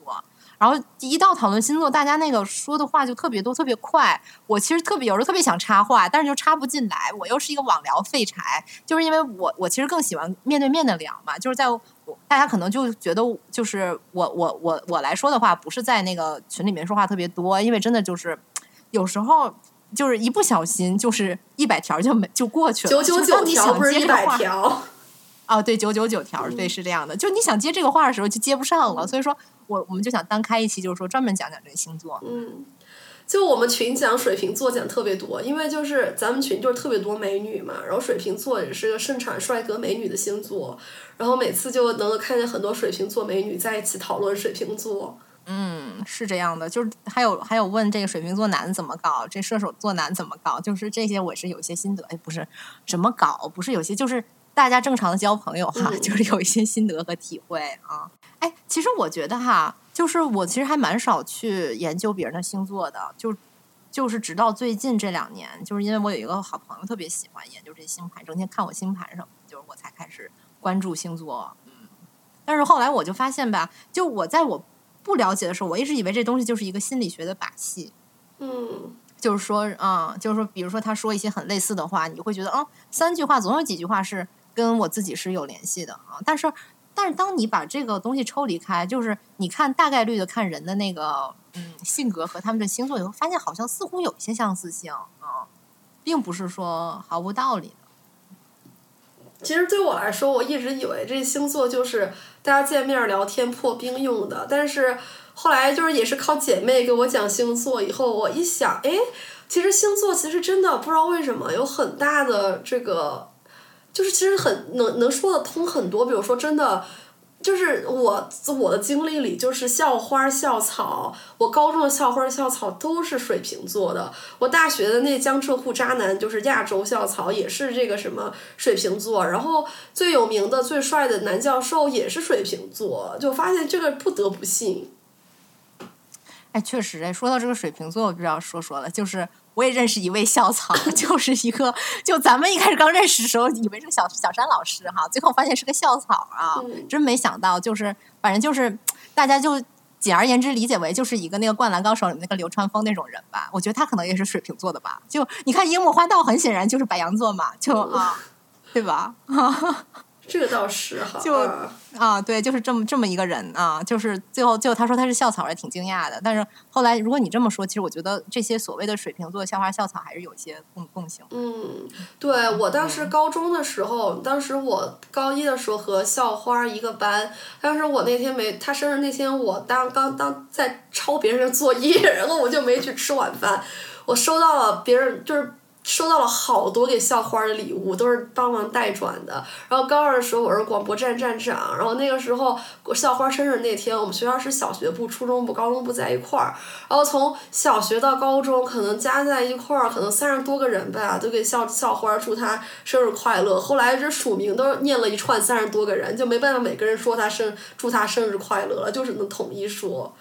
[SPEAKER 1] 然后一到讨论星座，大家那个说的话就特别多，特别快。我其实特别有时候特别想插话，但是就插不进来。我又是一个网聊废柴，就是因为我我其实更喜欢面对面的聊嘛，就是在大家可能就觉得就是我我我我来说的话，不是在那个群里面说话特别多，因为真的就是有时候就是一不小心就是一百条就没就过去了，
[SPEAKER 2] 九九九条不是一百条。
[SPEAKER 1] 哦，对，九九九条，对，是这样的。就你想接这个话的时候，就接不上了。所以说我我们就想单开一期，就是说专门讲讲这个星座。
[SPEAKER 2] 嗯，就我们群讲水瓶座讲特别多，因为就是咱们群就是特别多美女嘛，然后水瓶座也是个盛产帅哥美女的星座，然后每次就能够看见很多水瓶座美女在一起讨论水瓶座。
[SPEAKER 1] 嗯，是这样的，就是还有还有问这个水瓶座男怎么搞，这射手座男怎么搞，就是这些我是有些心得。哎，不是怎么搞，不是有些就是大家正常的交朋友哈，
[SPEAKER 2] 嗯
[SPEAKER 1] 就是有一些心得和体会啊。哎，其实我觉得哈，就是我其实还蛮少去研究别人的星座的，就就是直到最近这两年，就是因为我有一个好朋友特别喜欢研究这星盘，整天看我星盘什么的，就是我才开始关注星座。嗯，但是后来我就发现吧，就我在我不了解的时候，我一直以为这东西就是一个心理学的把戏，
[SPEAKER 2] 嗯
[SPEAKER 1] 就是说，嗯，就是说，比如说他说一些很类似的话，你会觉得，嗯，三句话总有几句话是跟我自己是有联系的啊。但是，但是当你把这个东西抽离开，就是你看大概率的看人的那个嗯性格和他们的星座以后，发现好像似乎有一些相似性啊，并不是说毫无道理的。
[SPEAKER 2] 其实对我来说，我一直以为这星座就是大家见面聊天破冰用的，但是后来就是也是靠姐妹给我讲星座以后，我一想，哎，其实星座其实真的不知道为什么有很大的这个，就是其实很能能说得通很多，比如说真的。就是我我的经历里，就是校花校草，我高中的校花校草都是水瓶座的。我大学的那江浙沪渣男就是亚洲校草，也是这个什么水瓶座。然后最有名的、最帅的男教授也是水瓶座，就发现这个不得不信。
[SPEAKER 1] 哎，确实哎，说到这个水瓶座，我就要说说了，就是我也认识一位校草，就是一个就咱们一开始刚认识的时候，以为是个小小山老师哈，最后发现是个校草啊，真没想到，就是反正就是大家就简而言之理解为就是一个那个灌篮高手里那个流川枫那种人吧，我觉得他可能也是水瓶座的吧，就你看樱木花道很显然就是白羊座嘛，就啊，对吧？
[SPEAKER 2] 这个倒是哈，
[SPEAKER 1] 就啊，对，就是这么这么一个人啊，就是最后最后他说他是校草，也挺惊讶的。但是后来如果你这么说，其实我觉得这些所谓的水瓶座校花校草还是有一些共共性。
[SPEAKER 2] 嗯，对我当时高中的时候，当时我高一的时候和校花一个班，当时我那天没他生日那天，我当刚当在抄别人的作业，然后我就没去吃晚饭，我收到了别人就是。收到了好多给校花的礼物，都是帮忙代转的。然后高二的时候，我是广播站站长。然后那个时候，校花生日那天，我们学校是小学部、初中部、高中部在一块儿。然后从小学到高中，可能加在一块儿，可能三十多个人吧，都给校校花祝她生日快乐。后来这署名都念了一串，三十多个人就没办法每个人说她生祝她生日快乐了，就只能统一说。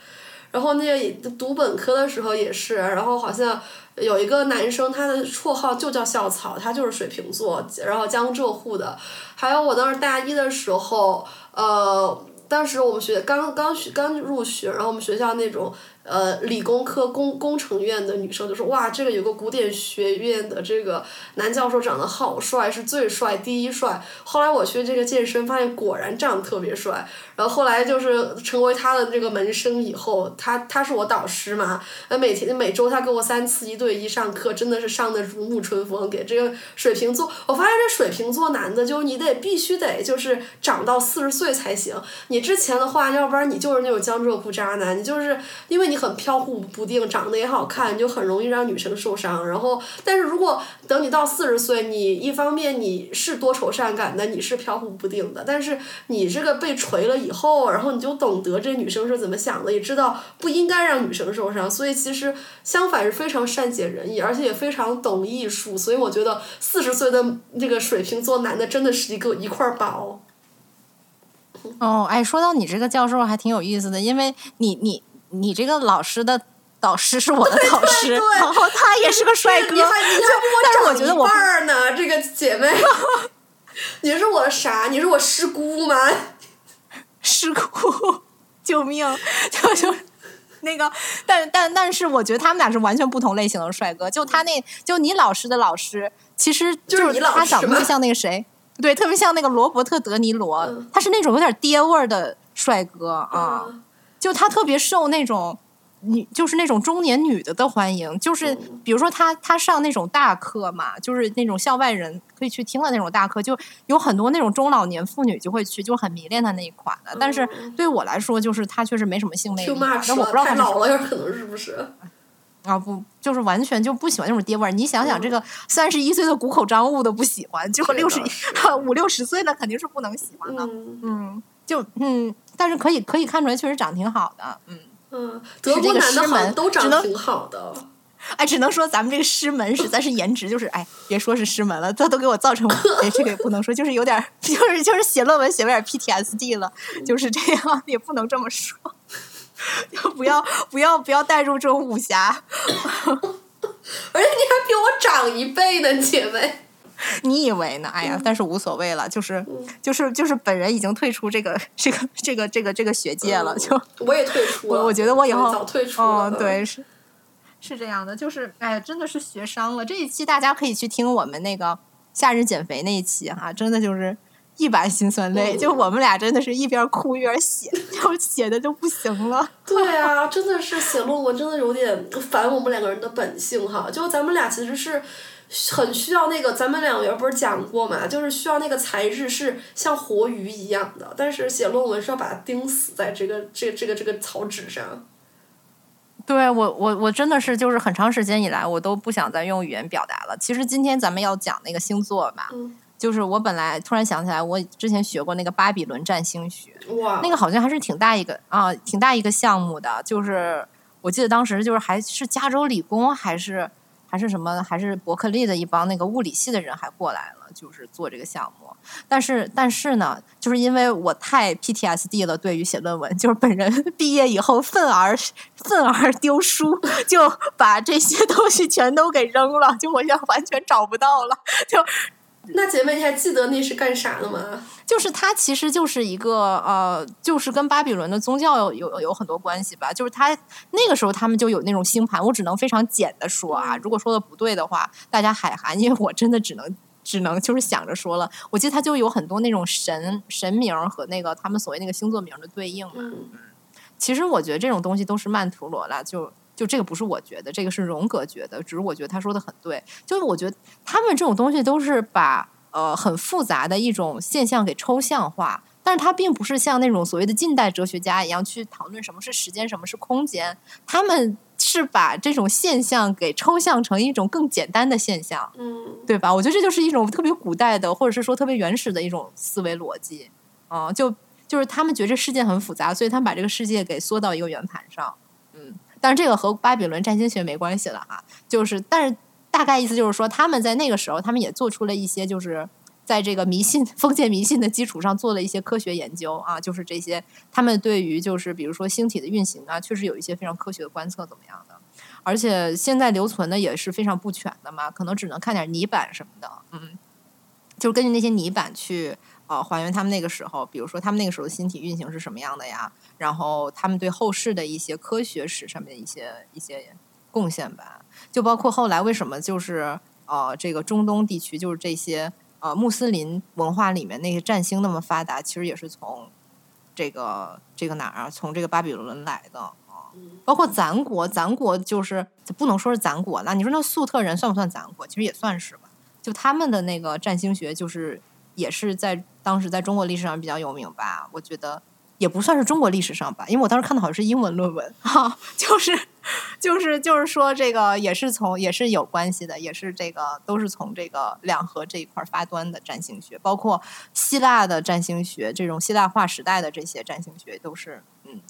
[SPEAKER 2] 然后那个读本科的时候也是，然后好像。有一个男生，他的绰号就叫校草，他就是水瓶座，然后江浙沪的。还有我当时大一的时候，呃，当时我们学刚刚学刚入学，然后我们学校那种。呃，理工科工工程院的女生就说：“哇，这个有个古典学院的这个男教授长得好帅，是最帅第一帅。”后来我去这个健身，发现果然长得特别帅。后来就是成为他的这个门生以后，他他是我导师嘛，那每天每周他给我三次一对一上课，真的是上的如沐春风。给这个水瓶座，我发现这水瓶座男的，就你得必须得就是长到四十岁才行。你之前的话，要不然你就是那种江浙沪渣男，你就是因为。你很飘忽不定，长得也好看，就很容易让女生受伤。然后，但是如果等你到四十岁，你一方面你是多愁善感的，你是飘忽不定的，但是你这个被锤了以后，然后你就懂得这女生是怎么想的，也知道不应该让女生受伤。所以其实相反是非常善解人意，而且也非常懂艺术。所以我觉得四十岁的这个水瓶座男的真的是一个一块宝。
[SPEAKER 1] 哦，哎，说到你这个教授还挺有意思的，因为你你。你这个老师的导师是我的导师，然后他也是个帅哥，
[SPEAKER 2] 你还
[SPEAKER 1] 但是我觉得我
[SPEAKER 2] 半呢，这个姐妹，你是我啥？你是我师姑吗？
[SPEAKER 1] 师姑，救命！就就那个，但但但是，我觉得他们俩是完全不同类型的帅哥。就他那，就你老师的老师，其实就是他长得像那个谁，对，特别像那个罗伯特·德尼罗，他是那种有点爹味儿的帅哥啊。就他特别受那种女，就是那种中年女的的欢迎。就是比如说她她上那种大课嘛，就是那种校外人可以去听的那种大课，就有很多那种中老年妇女就会去，就很迷恋她那一款的。但是对我来说，就是她确实没什么性魅力。但我不知道她
[SPEAKER 2] 老了，有可能是不是？
[SPEAKER 1] 啊不，就是完全就不喜欢那种爹味儿。你想想，这个三十一岁的谷口张悟都不喜欢，就六十 五六十岁的肯定是不能喜欢的。嗯。就嗯，但是可以可以看出来，确实长挺好的，
[SPEAKER 2] 嗯嗯，德国男的好都长挺好的，
[SPEAKER 1] 哎，只能说咱们这个师门实在是颜值，就是哎，别说是师门了，这都给我造成，哎，这个也不能说，就是有点，就是就是写论文写了点 PTSD 了，就是这样，也不能这么说，就不要不要不要带入这种武侠，
[SPEAKER 2] 而且你还比我长一辈呢，姐妹。
[SPEAKER 1] 你以为呢？哎呀，但是无所谓了，就是就是就是本人已经退出这个这个这个这个这个学界了，就
[SPEAKER 2] 我也退出了。
[SPEAKER 1] 我觉得我以后
[SPEAKER 2] 早退出
[SPEAKER 1] 了。对，是是这样的，就是哎，真的是学伤了。这一期大家可以去听我们那个夏日减肥那一期哈，真的就是一把辛酸泪，就我们俩真的是一边哭一边写，就写的就不行了。
[SPEAKER 2] 对啊，真的是写论文真的有点反我们两个人的本性哈，就咱们俩其实是。很需要那个，咱们两个不是讲过嘛？就是需要那个材质是像活鱼一样的，但是写论文是要把它钉死在这个这这个这个草纸上。
[SPEAKER 1] 对我我我真的是就是很长时间以来我都不想再用语言表达了。其实今天咱们要讲那个星座吧，就是我本来突然想起来，我之前学过那个巴比伦占星学，
[SPEAKER 2] 哇，
[SPEAKER 1] 那个好像还是挺大一个啊，挺大一个项目的。就是我记得当时就是还是加州理工还是还是什么还是伯克利的一帮那个物理系的人还过来了，就是做这个项目。但是但是呢，就是因为我太 PTSD 了，对于写论文，就是本人 毕业以后愤而愤而丢书，就把这些东西全都给扔了，就我现在完全找不到了，就。
[SPEAKER 2] 那姐妹，你还记得那是干啥的吗？
[SPEAKER 1] 就是它其实就是一个呃，就是跟巴比伦的宗教有有有很多关系吧。就是它那个时候他们就有那种星盘，我只能非常简的说啊，如果说的不对的话，大家海涵，因为我真的只能只能就是想着说了。我记得他就有很多那种神神名和那个他们所谓那个星座名的对应嘛。
[SPEAKER 2] 嗯，
[SPEAKER 1] 其实我觉得这种东西都是曼陀罗啦，就。就这个不是我觉得，这个是荣格觉得，只是我觉得他说的很对。就是我觉得他们这种东西都是把呃很复杂的一种现象给抽象化，但是它并不是像那种所谓的近代哲学家一样去讨论什么是时间，什么是空间。他们是把这种现象给抽象成一种更简单的现象，
[SPEAKER 2] 嗯，
[SPEAKER 1] 对吧？我觉得这就是一种特别古代的，或者是说特别原始的一种思维逻辑。嗯，就就是他们觉得这世界很复杂，所以他们把这个世界给缩到一个圆盘上。但是这个和巴比伦占星学没关系了啊，就是但是大概意思就是说，他们在那个时候，他们也做出了一些，就是在这个迷信 封建迷信的基础上做了一些科学研究啊，就是这些他们对于就是比如说星体的运行啊，确实有一些非常科学的观测怎么样的，而且现在留存的也是非常不全的嘛，可能只能看点泥板什么的，嗯，就是根据那些泥板去。呃，还原他们那个时候，比如说他们那个时候的星体运行是什么样的呀？然后他们对后世的一些科学史上面的一些一些贡献吧，就包括后来为什么就是呃这个中东地区就是这些呃穆斯林文化里面那些占星那么发达，其实也是从这个这个哪儿啊？从这个巴比伦来的啊。包括咱国，咱国就是不能说是咱国了。你说那粟特人算不算咱国？其实也算是吧。就他们的那个占星学，就是也是在。当时在中国历史上比较有名吧，我觉得也不算是中国历史上吧，因为我当时看的好像是英文论文哈，就是就是就是说这个也是从也是有关系的，也是这个都是从这个两河这一块发端的占星学，包括希腊的占星学，这种希腊化时代的这些占星学都是嗯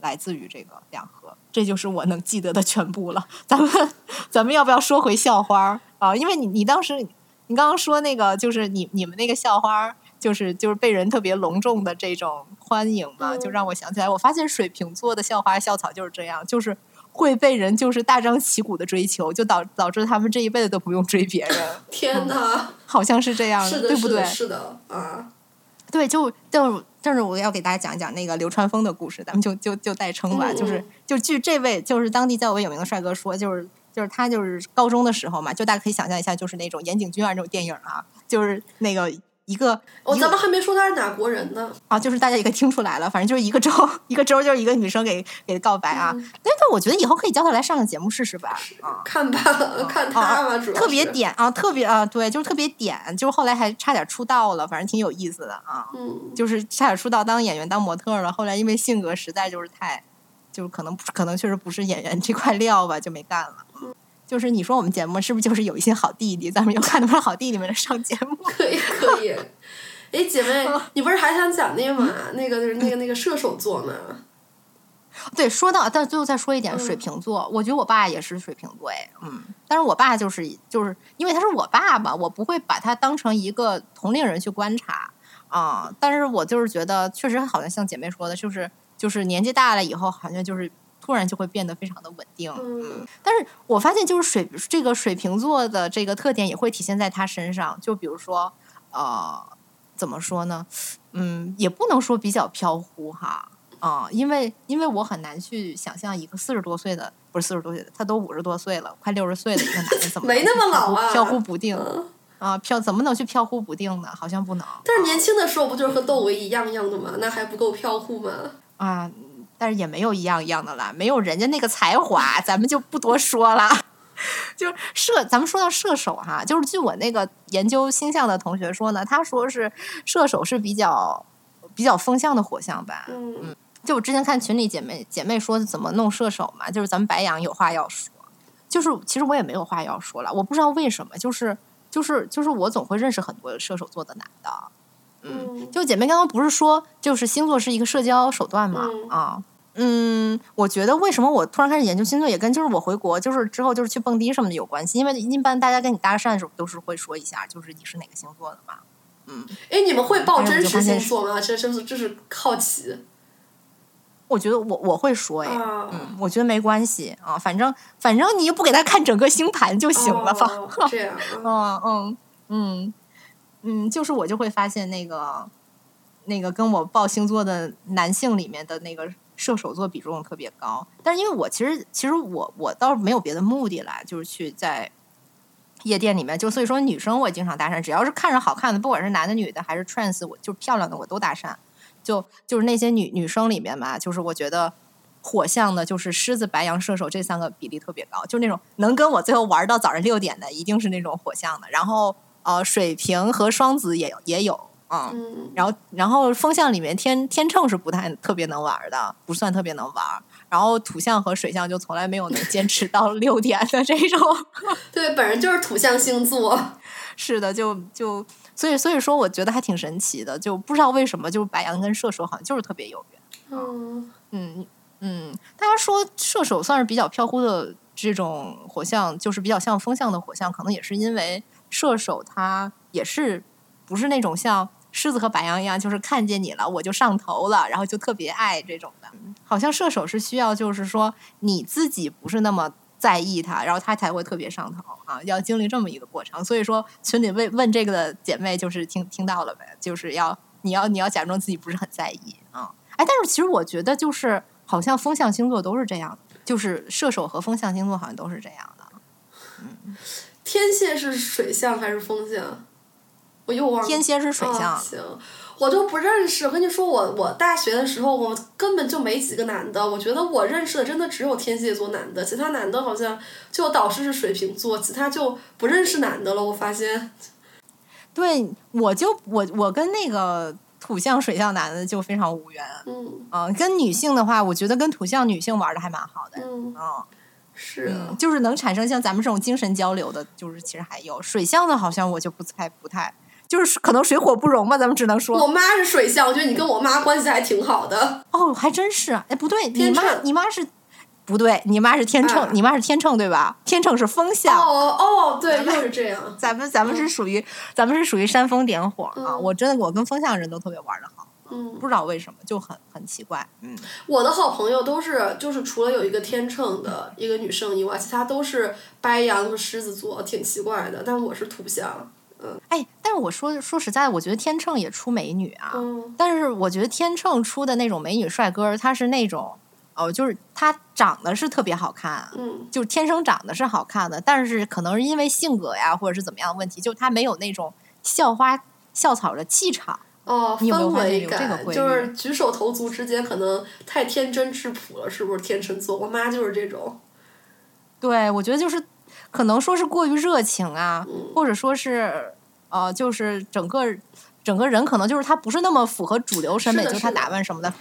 [SPEAKER 1] 来自于这个两河，这就是我能记得的全部了。咱们咱们要不要说回校花啊？因为你你当时你刚刚说那个就是你你们那个校花。就是就是被人特别隆重的这种欢迎嘛，就让我想起来，我发现水瓶座的校花校草就是这样，就是会被人就是大张旗鼓的追求，就导导致他们这一辈子都不用追别人。
[SPEAKER 2] 天哪，
[SPEAKER 1] 好像是这样，
[SPEAKER 2] 是
[SPEAKER 1] 的，对不对？
[SPEAKER 2] 是的，啊，
[SPEAKER 1] 对，就就正是我要给大家讲一讲那个流川枫的故事，咱们就就就代称吧，就是就据这位就是当地较为有名的帅哥说，就是就是他就是高中的时候嘛，就大家可以想象一下，就是那种岩井俊二那种电影啊，就是那个。一个，
[SPEAKER 2] 哦，咱们还没说他是哪国人呢。
[SPEAKER 1] 啊，就是大家也可以听出来了，反正就是一个周，一个周就是一个女生给给告白啊。但是我觉得以后可以叫他来上个节目试试吧。啊，
[SPEAKER 2] 看吧，看他吧，主要
[SPEAKER 1] 特别点啊，特别啊，对，就是特别点，就是后来还差点出道了，反正挺有意思的啊。
[SPEAKER 2] 嗯，
[SPEAKER 1] 就是差点出道当演员当模特了，后来因为性格实在就是太，就是可能可能确实不是演员这块料吧，就没干了。就是你说我们节目是不是就是有一些好弟弟？咱们又看到不能好弟弟们上节目？
[SPEAKER 2] 可以可以。哎，姐妹，你不是还想讲那个吗？那个就是那个那个射手座吗？
[SPEAKER 1] 对，说到，但最后再说一点，水瓶座，我觉得我爸也是水瓶座，哎，嗯，但是我爸就是就是因为他是我爸爸，我不会把他当成一个同龄人去观察啊。但是我就是觉得，确实好像像姐妹说的，就是就是年纪大了以后，好像就是。突然就会变得非常的稳定，嗯，但是我发现就是水这个水瓶座的这个特点也会体现在他身上，就比如说，呃，怎么说呢？嗯，也不能说比较飘忽哈，啊，因为因为我很难去想象一个四十多岁的，不是四十多岁的，他都五十多岁了，快六十岁的一个男的怎么
[SPEAKER 2] 没那么老啊？
[SPEAKER 1] 飘忽不定啊，飘怎么能去飘忽不定呢？好像不能。
[SPEAKER 2] 但是年轻的时候不就是和窦唯一样样的吗？那还不够飘忽吗？
[SPEAKER 1] 啊。但是也没有一样一样的啦，没有人家那个才华，咱们就不多说了。就射，咱们说到射手哈，就是据我那个研究星象的同学说呢，他说是射手是比较比较风向的火象吧。
[SPEAKER 2] 嗯，
[SPEAKER 1] 就我之前看群里姐妹姐妹说怎么弄射手嘛，就是咱们白羊有话要说，就是其实我也没有话要说了，我不知道为什么，就是就是就是我总会认识很多射手座的男的。
[SPEAKER 2] 嗯，
[SPEAKER 1] 就姐妹刚刚不是说，就是星座是一个社交手段嘛？
[SPEAKER 2] 嗯
[SPEAKER 1] 啊，嗯，我觉得为什么我突然开始研究星座，也跟就是我回国就是之后就是去蹦迪什么的有关系。因为一般大家跟你搭讪的时候都是会说一下，就是你是哪个星座的嘛。
[SPEAKER 2] 嗯哎，你们会报真实星座吗？这这是就是好奇
[SPEAKER 1] 我觉得我我会说哎，
[SPEAKER 2] 啊。
[SPEAKER 1] 嗯，我觉得没关系啊，反正反正你又不给他看整个星盘就行了吧。
[SPEAKER 2] 哦、这样啊，
[SPEAKER 1] 嗯嗯嗯嗯，就是我就会发现那个那个跟我报星座的男性里面的那个射手座比重特别高，但是因为我其实其实我我倒是没有别的目的来，就是去在夜店里面，就所以说女生我也经常搭讪，只要是看着好看的，不管是男的女的还是 trans，我就漂亮的我都搭讪，就就是那些女女生里面嘛，就是我觉得。火象的，就是狮子、白羊、射手这三个比例特别高，就那种能跟我最后玩到早上六点的，一定是那种火象的。然后呃，水瓶和双子也有也有啊、嗯
[SPEAKER 2] 嗯，
[SPEAKER 1] 然后然后风象里面天天秤是不太特别能玩的，不算特别能玩。然后土象和水象就从来没有能坚持到六点的这种。
[SPEAKER 2] 对，本人就是土象星座。
[SPEAKER 1] 是的，就就所以所以说，我觉得还挺神奇的，就不知道为什么，就是白羊跟射手好像就是特别有缘。
[SPEAKER 2] 嗯
[SPEAKER 1] 嗯嗯，大家说射手算是比较飘忽的这种火象，就是比较像风象的火象，可能也是因为射手他也是不是那种像狮子和白羊一样，就是看见你了我就上头了，然后就特别爱这种的。好像射手是需要就是说你自己不是那么在意他，然后他才会特别上头啊，要经历这么一个过程。所以说群里问问这个的姐妹就是听听到了呗，就是要你要你要假装自己不是很在意啊。哎，但是其实我觉得就是。好像风象星座都是这样，就是射手和风象星座好像都是这样的。嗯，
[SPEAKER 2] 天蝎是水象还是风象？我又忘了。
[SPEAKER 1] 天蝎是水象。
[SPEAKER 2] 哦、行，我都不认识。我跟你说，我我大学的时候，我根本就没几个男的。我觉得我认识的真的只有天蝎座男的，其他男的好像就我导师是水瓶座，其他就不认识男的了。我发现。
[SPEAKER 1] 对，我就我我跟那个。土象、水象男的就非常无缘，
[SPEAKER 2] 嗯，
[SPEAKER 1] 啊，跟女性的话，我觉得跟土象女性玩的还蛮好的，
[SPEAKER 2] 嗯，
[SPEAKER 1] 啊，
[SPEAKER 2] 是、
[SPEAKER 1] 嗯，就是能产生像咱们这种精神交流的，就是其实还有水象的，好像我就不太不太，就是可能水火不容吧，咱们只能说。
[SPEAKER 2] 我妈是水象，我觉得你跟我妈关系还挺好的。
[SPEAKER 1] 哦，还真是，哎，不对，你妈你妈是。不对，你妈是天秤，
[SPEAKER 2] 啊
[SPEAKER 1] 你妈是天秤对吧？天秤是风象。
[SPEAKER 2] 哦哦，对，又是这样。
[SPEAKER 1] 咱们咱们是属于、咱们是属于煽风点火啊！
[SPEAKER 2] 嗯
[SPEAKER 1] 我真的我跟风象人都特别玩的好，
[SPEAKER 2] 嗯，
[SPEAKER 1] 不知道为什么就很很奇怪。嗯，
[SPEAKER 2] 我的好朋友都是，就是除了有一个天秤的一个女生以外，其他都是白羊和狮子座，挺奇怪的。但我是土象。
[SPEAKER 1] 嗯哎，但是我说说实在的，我觉得天秤也出美女啊。
[SPEAKER 2] 嗯
[SPEAKER 1] 但是我觉得天秤出的那种美女帅哥，他是那种哦，就是他长得是特别好看，
[SPEAKER 2] 嗯
[SPEAKER 1] 就天生长得是好看的，但是可能是因为性格呀，或者是怎么样的问题，就他没有那种校花校草的气场。
[SPEAKER 2] 哦，
[SPEAKER 1] 你有没有
[SPEAKER 2] 氛
[SPEAKER 1] 发现有这个
[SPEAKER 2] 围感
[SPEAKER 1] 规律
[SPEAKER 2] 就是举手投足之间可能太天真质朴了，是不是天秤座？我妈就是这种。
[SPEAKER 1] 对，我觉得就是可能说是过于热情啊，
[SPEAKER 2] 嗯
[SPEAKER 1] 或者说是呃，就是整个整个人可能就是他不是那么符合主流审美，就是他打扮什么的。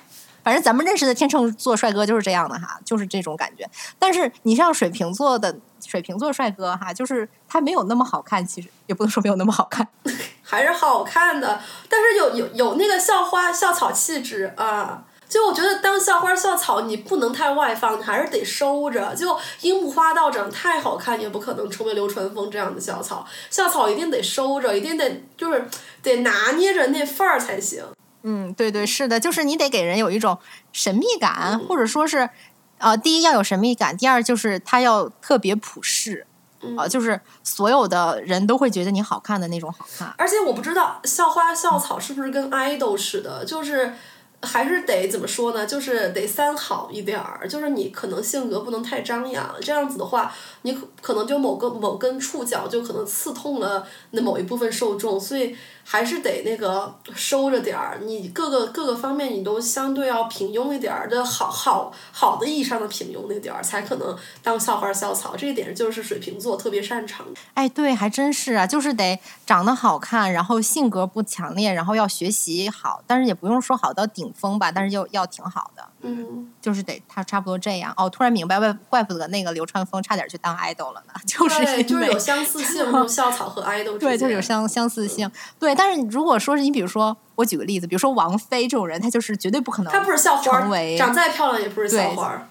[SPEAKER 1] 反正咱们认识的天秤座帅哥就是这样的哈，就是这种感觉。但是你像水瓶座的水瓶座帅哥哈，就是他没有那么好看，其实也不能说没有那么好看。
[SPEAKER 2] 还是好看的，但是有有有那个校花校草气质啊。就我觉得当校花校草，你不能太外放，你还是得收着。就樱木花道长太好看，也不可能成为流川枫这样的校草。校草一定得收着，一定得就是得拿捏着那范儿才行。
[SPEAKER 1] 嗯，对对，是的，就是你得给人有一种神秘感，
[SPEAKER 2] 嗯
[SPEAKER 1] 或者说是呃，第一要有神秘感，第二就是他要特别普世。
[SPEAKER 2] 嗯
[SPEAKER 1] 啊、就是所有的人都会觉得你好看的那种好看。
[SPEAKER 2] 而且我不知道校花校草是不是跟 idol 似的，就是还是得怎么说呢？就是得三好一点儿，就是你可能性格不能太张扬，这样子的话，你可可能就某个某根触角就可能刺痛了那某一部分受众，所以还是得那个收着点儿，你各个各个方面你都相对要平庸一点儿的好好好的意义上的平庸那点儿，才可能当校花校草。这一点就是水瓶座特别擅长。
[SPEAKER 1] 哎，对，还真是啊，就是得长得好看，然后性格不强烈，然后要学习好，但是也不用说好到顶峰吧，但是又要挺好的，
[SPEAKER 2] 嗯，
[SPEAKER 1] 就是得他差不多这样。哦，突然明白，怪怪不得那个流川枫差点去当 idol 了呢，就是
[SPEAKER 2] 对，就是有相似性，这种校草和 idol 之
[SPEAKER 1] 对，就是有相相似性。对，但是如果说是你，比如说我举个例子，比如说王菲这种人，她就是绝对不可能，
[SPEAKER 2] 她不是校花
[SPEAKER 1] 成为，
[SPEAKER 2] 长再漂亮也不是校花，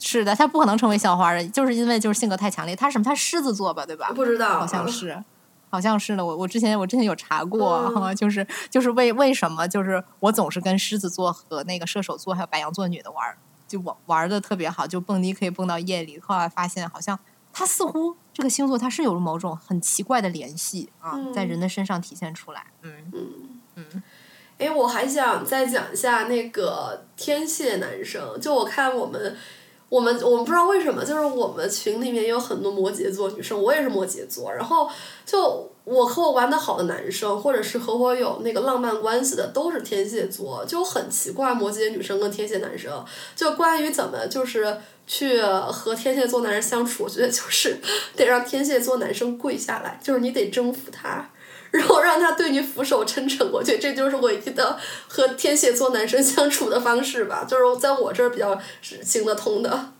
[SPEAKER 1] 是的，她不可能成为校花的，就是因为就是性格太强烈。她什么？她狮子座吧，对吧？
[SPEAKER 2] 不知道，
[SPEAKER 1] 好像是，好像是的。我我之前我之前有查过，就是就是为为什么就是我总是跟狮子座和那个射手座还有白羊座女的玩儿，就玩玩的特别好，就蹦迪可以蹦到夜里。后来发现好像它似乎这个星座它是有某种很奇怪的联系啊，在
[SPEAKER 2] 嗯
[SPEAKER 1] 人的身上体现出来。嗯
[SPEAKER 2] 嗯。
[SPEAKER 1] 嗯，
[SPEAKER 2] 哎，我还想再讲一下那个天蝎男生，就我看我们。我们我们不知道为什么，就是我们群里面有很多摩羯座女生，我也是摩羯座。然后就我和我玩的好的男生，或者是和我有那个浪漫关系的，都是天蝎座，就很奇怪，摩羯女生跟天蝎男生，就关于怎么就是去和天蝎座男人相处，我觉得就是得让天蝎座男生跪下来，就是你得征服他。然后让他对你俯首称臣，我觉得这就是唯一的和天蝎座男生相处的方式吧，就是在我这儿比较是行得通的。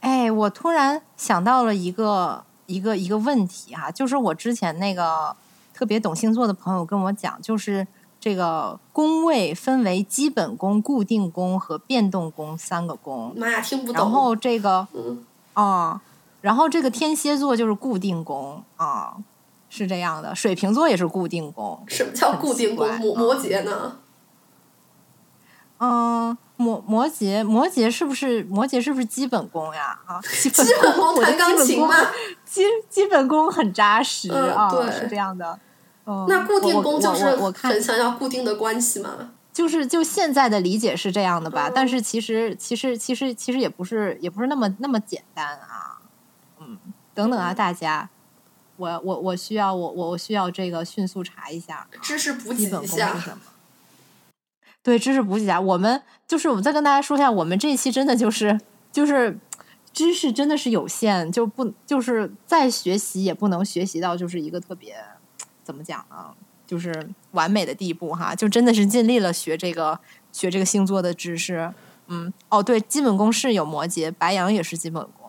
[SPEAKER 1] 哎，我突然想到了一个一个一个问题哈、就是我之前那个特别懂星座的朋友跟我讲，就是这个宫位分为基本宫、固定宫和变动宫三个宫，
[SPEAKER 2] 妈呀，听不懂。
[SPEAKER 1] 然后这个
[SPEAKER 2] 嗯，
[SPEAKER 1] 啊、然后这个天蝎座就是固定宫啊、是这样的，水瓶座也是固定宫，
[SPEAKER 2] 什么叫固定宫？摩摩羯呢？
[SPEAKER 1] 嗯，摩摩羯摩羯是不是摩羯是不是基本功呀？啊，基本功，
[SPEAKER 2] 弹钢琴吗？
[SPEAKER 1] 基基本功很扎实、啊，是这样的。嗯，
[SPEAKER 2] 那固定宫就是
[SPEAKER 1] 我我看
[SPEAKER 2] 很想要固定的关系嘛。
[SPEAKER 1] 就是就现在的理解是这样的吧，
[SPEAKER 2] 嗯
[SPEAKER 1] 但是其实其实其实其实也不是也不是那么那么简单啊。嗯，等等啊，
[SPEAKER 2] 嗯
[SPEAKER 1] 大家，我我我需要我我我需要这个迅速查一下。
[SPEAKER 2] 知识补给
[SPEAKER 1] 基本功是
[SPEAKER 2] 一下。
[SPEAKER 1] 什么？对，知识补给一下。我们就是我们再跟大家说一下，我们这一期真的就是就是知识真的是有限，就不就是再学习也不能学习到就是一个特别怎么讲呢？就是完美的地步哈，就真的是尽力了学这个学这个星座的知识。嗯，哦，对，基本功是有摩羯，白羊也是基本功。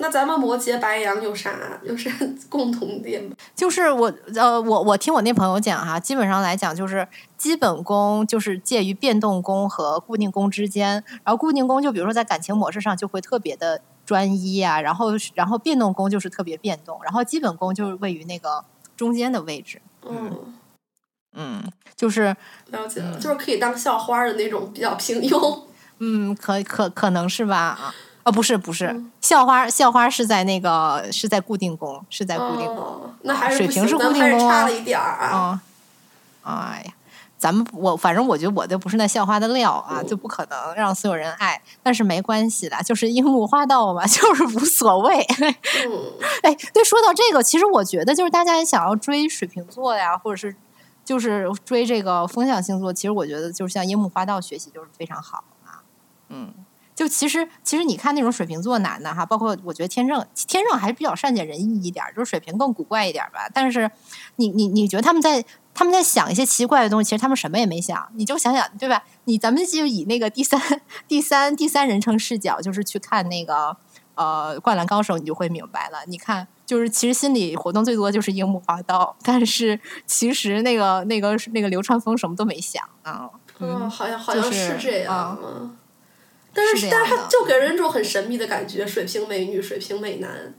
[SPEAKER 2] 那咱们摩羯、白羊有啥有啥 共同点吗？
[SPEAKER 1] 就是我呃，我我听我那朋友讲哈，基本上来讲就是基本功就是介于变动功和固定功之间，然后固定功就比如说在感情模式上就会特别的专一啊，然后然后变动功就是特别变动，然后基本功就是位于那个中间的位置，
[SPEAKER 2] 嗯，
[SPEAKER 1] 嗯，就是
[SPEAKER 2] 了解了，就是可以当校花的那种比较平庸。
[SPEAKER 1] 嗯，可可可能是吧啊。哦，不是不是，
[SPEAKER 2] 嗯
[SPEAKER 1] 校花校花是在那个是在固定宫，是在固定宫。
[SPEAKER 2] 哦，那还是，
[SPEAKER 1] 水平是固定宫啊
[SPEAKER 2] 差了一点儿啊。
[SPEAKER 1] 啊，哎呀，咱们我反正我觉得我就不是那校花的料啊，
[SPEAKER 2] 嗯
[SPEAKER 1] 就不可能让所有人爱。但是没关系的，就是樱木花道嘛，就是无所谓。
[SPEAKER 2] 嗯，
[SPEAKER 1] 哎，对，说到这个，其实我觉得就是大家也想要追水瓶座呀，或者是就是追这个风象星座，其实我觉得就是像樱木花道学习就是非常好啊。嗯，就其实其实你看那种水瓶座男的哈，包括我觉得天秤，天秤还是比较善解人意一点儿，就是水瓶更古怪一点儿吧。但是你你你觉得他们在他们在想一些奇怪的东西，其实他们什么也没想，你就想想对吧？你咱们就以那个第三第三第三人称视角，就是去看那个呃《灌篮高手》，你就会明白了。你看，就是其实心理活动最多就是樱木花道，但是其实那个那个那个流川枫什么都没想啊。
[SPEAKER 2] 嗯，好像好像
[SPEAKER 1] 是
[SPEAKER 2] 这样。但
[SPEAKER 1] 是
[SPEAKER 2] 是但是他就给人一种很神秘的感觉，水瓶美女、水瓶美男。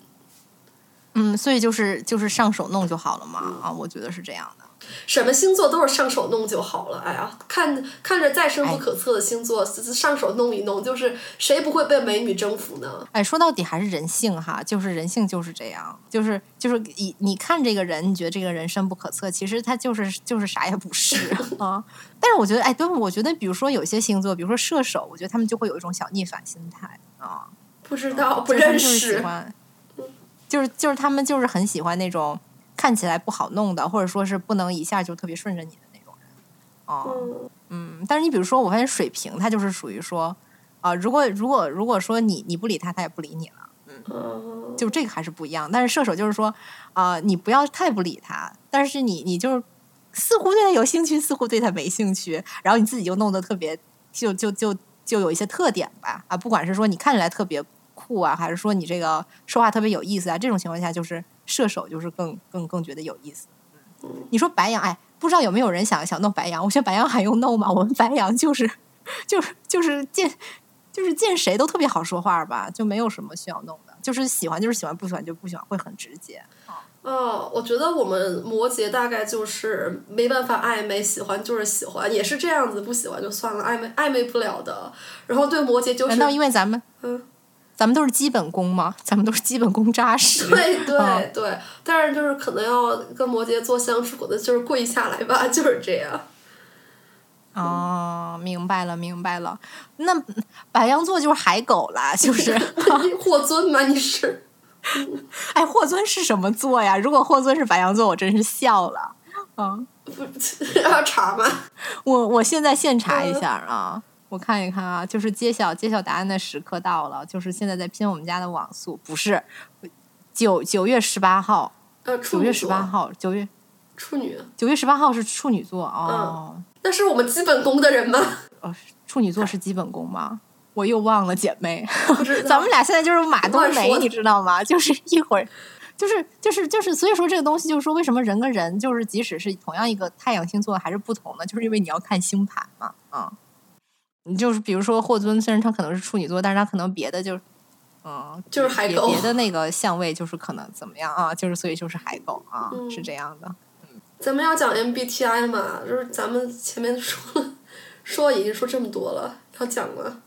[SPEAKER 1] 嗯，所以就是就是上手弄就好了嘛啊，我觉得是这样的。
[SPEAKER 2] 什么星座都是上手弄就好了。哎呀，看看着再深不
[SPEAKER 1] 哎
[SPEAKER 2] 可测的星座，上手弄一弄，就是谁不会被美女征服呢？
[SPEAKER 1] 哎，说到底还是人性哈，就是人性就是这样，就是就是你你看这个人，你觉得这个人深不可测，其实他就是就是啥也不是 啊。但是我觉得，哎，对，我觉得比如说有些星座，比如说射手，我觉得他们就会有一种小逆反心态啊，
[SPEAKER 2] 不知道，不认识。
[SPEAKER 1] 欢，就是就是他们就是很喜欢那种看起来不好弄的，或者说是不能一下就特别顺着你的那种人哦。
[SPEAKER 2] 嗯
[SPEAKER 1] 嗯，但是你比如说，我发现水瓶他就是属于说，啊、如果如果如果说你你不理他，他也不理你了，
[SPEAKER 2] 嗯，
[SPEAKER 1] 就这个还是不一样。但是射手就是说，啊、你不要太不理他，但是你你就是似乎对他有兴趣，似乎对他没兴趣，然后你自己又弄得特别，就就就就有一些特点吧啊，不管是说你看起来特别酷啊，还是说你这个说话特别有意思啊，这种情况下就是射手就是更更更觉得有意思。你说白羊，哎，不知道有没有人想想弄白羊？我觉得白羊还用弄吗？我们白羊就是就是就是见就是见谁都特别好说话吧，就没有什么需要弄的，就是喜欢就是喜欢，不喜欢就不喜欢，会很直接。
[SPEAKER 2] 哦，我觉得我们摩羯大概就是没办法暧昧，喜欢就是喜欢，也是这样子，不喜欢就算了，暧昧暧昧不了的。然后对摩羯就是，
[SPEAKER 1] 难道因为咱们
[SPEAKER 2] 嗯，
[SPEAKER 1] 咱们都是基本功嘛？咱们都是基本功扎实。
[SPEAKER 2] 对对
[SPEAKER 1] 嗯
[SPEAKER 2] 对，但是就是可能要跟摩羯座相处的，就是跪下来吧，就是这样。
[SPEAKER 1] 哦，明白了，明白了。那白羊座就是海狗啦，就是，
[SPEAKER 2] 霍尊吗？你是？
[SPEAKER 1] 哎，霍尊是什么座呀？如果霍尊是白羊座，我真是笑了。嗯，
[SPEAKER 2] 不要查吗？
[SPEAKER 1] 我我现在现查一下啊，我看一看啊，就是揭晓揭晓答案的时刻到了，就是现在在拼我们家的网速，不是九九月十八号，
[SPEAKER 2] 呃，
[SPEAKER 1] 九月十八，号，九月
[SPEAKER 2] 处女，
[SPEAKER 1] 九月十八号是处女座哦。
[SPEAKER 2] 那是我们基本功的人吗？
[SPEAKER 1] 哦，处女座是基本功吗？我又忘了，姐妹。咱们俩现在就是马冬梅，你知道吗？就是一会儿，就是就是就是，所以说这个东西就是说，为什么人跟人就是即使是同样一个太阳星座还是不同呢？就是因为你要看星盘嘛，啊、你就是比如说霍尊，虽然他可能是处女座，但是他可能别的就。嗯，别
[SPEAKER 2] 就是海狗
[SPEAKER 1] 别 的那个相位就是可能怎么样啊？就是所以就是海狗啊，
[SPEAKER 2] 嗯
[SPEAKER 1] 是这样的。
[SPEAKER 2] 咱们要讲 MBTI 嘛，就是咱们前面说了，说已经说这么多了，要讲吗？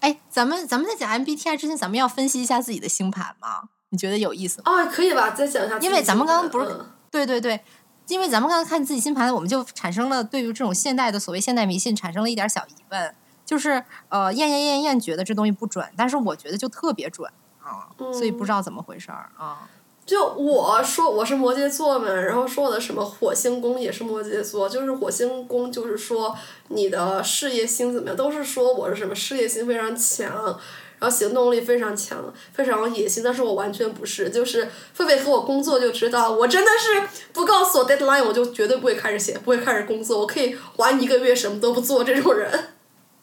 [SPEAKER 1] 哎，咱们咱们在讲 MBTI 之前，咱们要分析一下自己的星盘吗？你觉得有意思吗？
[SPEAKER 2] 哦，可以吧？再讲一下
[SPEAKER 1] 因为咱们刚刚不是
[SPEAKER 2] 嗯
[SPEAKER 1] 对对对，因为咱们刚才看自己星盘，我们就产生了对于这种现代的所谓现代迷信产生了一点小疑问，就是呃，燕燕燕燕觉得这东西不准，但是我觉得就特别准啊，所以不知道怎么回事儿啊。
[SPEAKER 2] 就我说我是摩羯座嘛，然后说我的什么火星宫也是摩羯座，就是火星宫就是说你的事业心怎么样，都是说我是什么事业心非常强，然后行动力非常强，非常有野心，但是我完全不是，就是菲菲和我工作就知道，我真的是不告诉我 deadline 我就绝对不会开始写，不会开始工作，我可以玩一个月什么都不做这种人。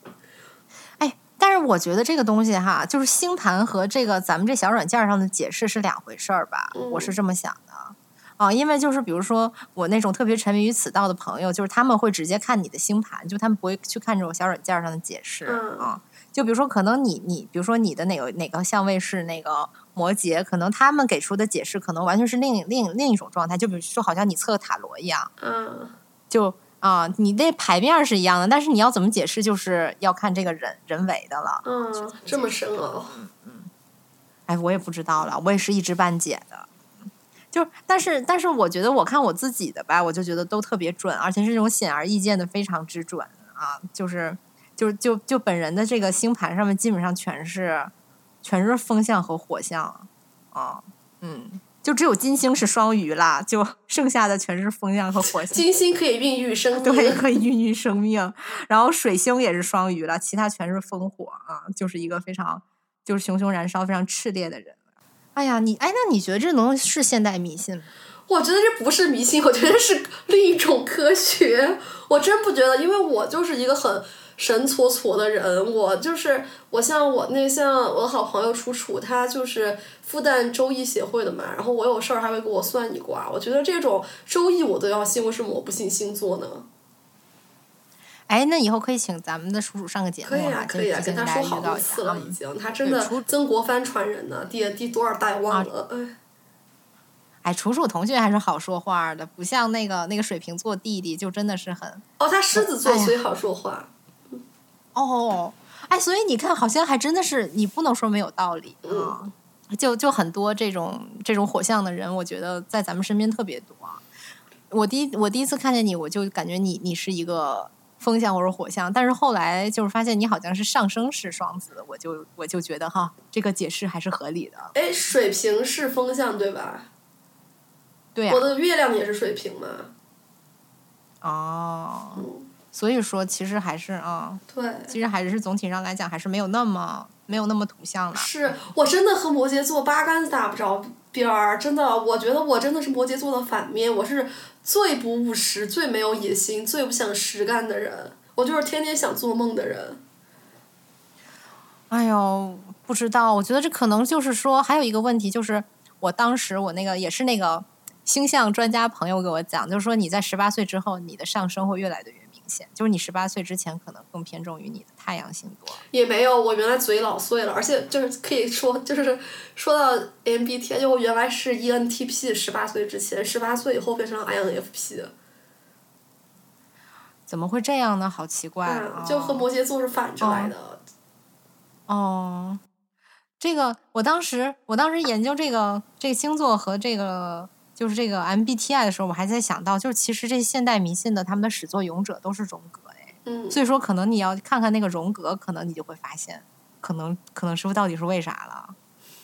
[SPEAKER 1] 哎，但是我觉得这个东西哈，就是星盘和这个咱们这小软件上的解释是两回事儿吧，我是这么想的。啊，因为就是比如说我那种特别沉迷于此道的朋友，就是他们会直接看你的星盘，就他们不会去看这种小软件上的解释、
[SPEAKER 2] 嗯
[SPEAKER 1] 啊。就比如说，可能你你比如说你的哪个哪个相位是那个摩羯，可能他们给出的解释可能完全是另另另一种状态。就比如说，好像你测塔罗一样，
[SPEAKER 2] 嗯，
[SPEAKER 1] 就啊，你那牌面是一样的，但是你要怎么解释，就是要看这个人人为的了。
[SPEAKER 2] 嗯，这么深奥。
[SPEAKER 1] 哎，我也不知道了，我也是一知半解的。就但是但是，我觉得我看我自己的吧，我就觉得都特别准，而且是那种显而易见的，非常之准啊！就是就就就本人的这个星盘上面，基本上全是全是风象和火象啊，嗯，就只有金星是双鱼啦，就 剩下的全是风象和火象。
[SPEAKER 2] 金星可以孕育生命，
[SPEAKER 1] 对，可以孕育生命。然后水星也是双鱼了，其他全是风火啊，就是一个非常就是熊熊燃烧、非常炽烈的人。哎呀，你哎，那你觉得这东西是现代迷信吗？
[SPEAKER 2] 我觉得这不是迷信，我觉得是另一种科学。我真不觉得，因为我就是一个很神搓搓的人。我就是我像我那像我的好朋友楚楚，他就是复旦周易协会的嘛，然后我有事儿还会给我算一卦。我觉得这种周易我都要信，为什么我不信星座呢？
[SPEAKER 1] 哎，那以后可以请咱们的叔叔上个节目
[SPEAKER 2] 可以啊，
[SPEAKER 1] 啊，
[SPEAKER 2] 可以啊，
[SPEAKER 1] 跟
[SPEAKER 2] 他说好多次了，
[SPEAKER 1] 啊
[SPEAKER 2] 已。经。他真的曾国藩传人呢，第第多少代忘了，哎。
[SPEAKER 1] 哎，楚楚同学还是好说话的，不像那个那个水瓶座弟弟，就真的是很
[SPEAKER 2] 哦，他狮子座，所以好说话。
[SPEAKER 1] 哦，哎，所以你看，好像还真的是你不能说没有道理啊。就就很多这种这种火象的人，我觉得在咱们身边特别多啊。我第一我第一次看见你，我就感觉你你是一个风象或者火象，但是后来就是发现你好像是上升是双子，我就我就觉得哈，这个解释还是合理的。
[SPEAKER 2] 哎，水瓶是风象对吧？
[SPEAKER 1] 对呀、
[SPEAKER 2] 我的月亮也是水瓶嘛。
[SPEAKER 1] 哦，
[SPEAKER 2] 嗯，
[SPEAKER 1] 所以说其实还是啊、
[SPEAKER 2] 对。
[SPEAKER 1] 其实还是总体上来讲，还是没有那么没有那么图像了。
[SPEAKER 2] 是我真的和摩羯座八竿子打不着边儿，真的，我觉得我真的是摩羯座的反面，我是最不务实、最没有野心、最不想实干的人，我就是天天想做梦的人。
[SPEAKER 1] 哎呦，不知道，我觉得这可能就是说，还有一个问题就是，我当时我那个也是那个星象专家朋友给我讲，就是说你在十八岁之后，你的上升会越来越明显，就是你十八岁之前可能更偏重于你的太阳星座。
[SPEAKER 2] 也没有，我原来嘴老碎了，而且就是可以说，就是说到 MBTI，就我原来是 ENTP，十八岁之前，十八岁以后变成了 INFP。
[SPEAKER 1] 怎么会这样呢？好奇怪啊！
[SPEAKER 2] 就和摩羯座是反着来的。
[SPEAKER 1] 哦，这个我当时我当时研究这个这个星座和这个就是这个 MBTI 的时候，我还在想到，就是其实这现代迷信的他们的始作俑者都是荣格哎，
[SPEAKER 2] 嗯，
[SPEAKER 1] 所以说可能你要看看那个荣格，可能你就会发现，可能可能师傅到底是为啥了，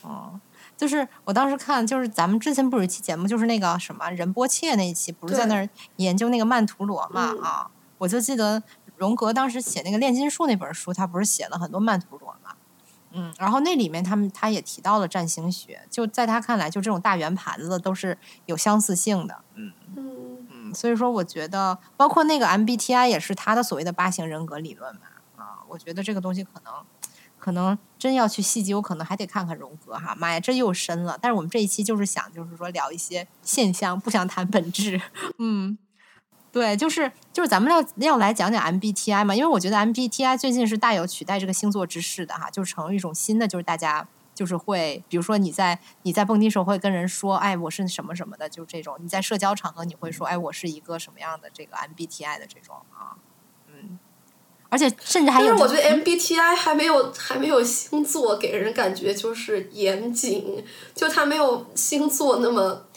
[SPEAKER 1] 嗯，就是我当时看，就是咱们之前不是一期节目，就是那个什么仁波切那一期，不是在那儿研究那个曼陀罗嘛啊，我就记得荣格当时写那个炼金术那本书，他不是写了很多曼陀罗。嗯，然后那里面他们他也提到了占星学，就在他看来，就这种大圆盘子都是有相似性的。嗯
[SPEAKER 2] 嗯
[SPEAKER 1] 嗯，所以说我觉得，包括那个 MBTI 也是他的所谓的八型人格理论嘛。啊，我觉得这个东西可能可能真要去细究，可能还得看看荣格哈。妈呀，这又深了。但是我们这一期就是想，就是说聊一些现象，不想谈本质。嗯。对，就是就是咱们要要来讲讲 MBTI 嘛，因为我觉得 MBTI 最近是大有取代这个星座之势的哈，就成一种新的，就是大家就是会，比如说你在你在蹦迪时候会跟人说，哎，我是什么什么的，就这种；你在社交场合你会说，哎，我是一个什么样的这个 MBTI 的这种啊，嗯，而且甚至还有，
[SPEAKER 2] 但是我觉得 MBTI 还没有还没有星座给人感觉就是严谨，就它没有星座那么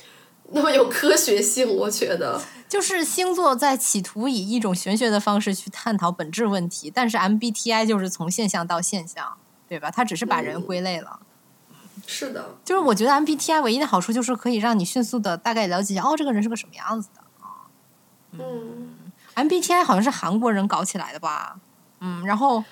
[SPEAKER 2] 那么有科学性，我觉得。
[SPEAKER 1] 就是星座在企图以一种玄学的方式去探讨本质问题，但是 MBTI 就是从现象到现象，对吧？它只是把人归类了。
[SPEAKER 2] 是的。
[SPEAKER 1] 就是我觉得 MBTI 唯一的好处就是可以让你迅速的大概了解哦，这个人是个什么样子的啊。
[SPEAKER 2] 嗯。
[SPEAKER 1] MBTI 好像是韩国人搞起来的吧？嗯，然后。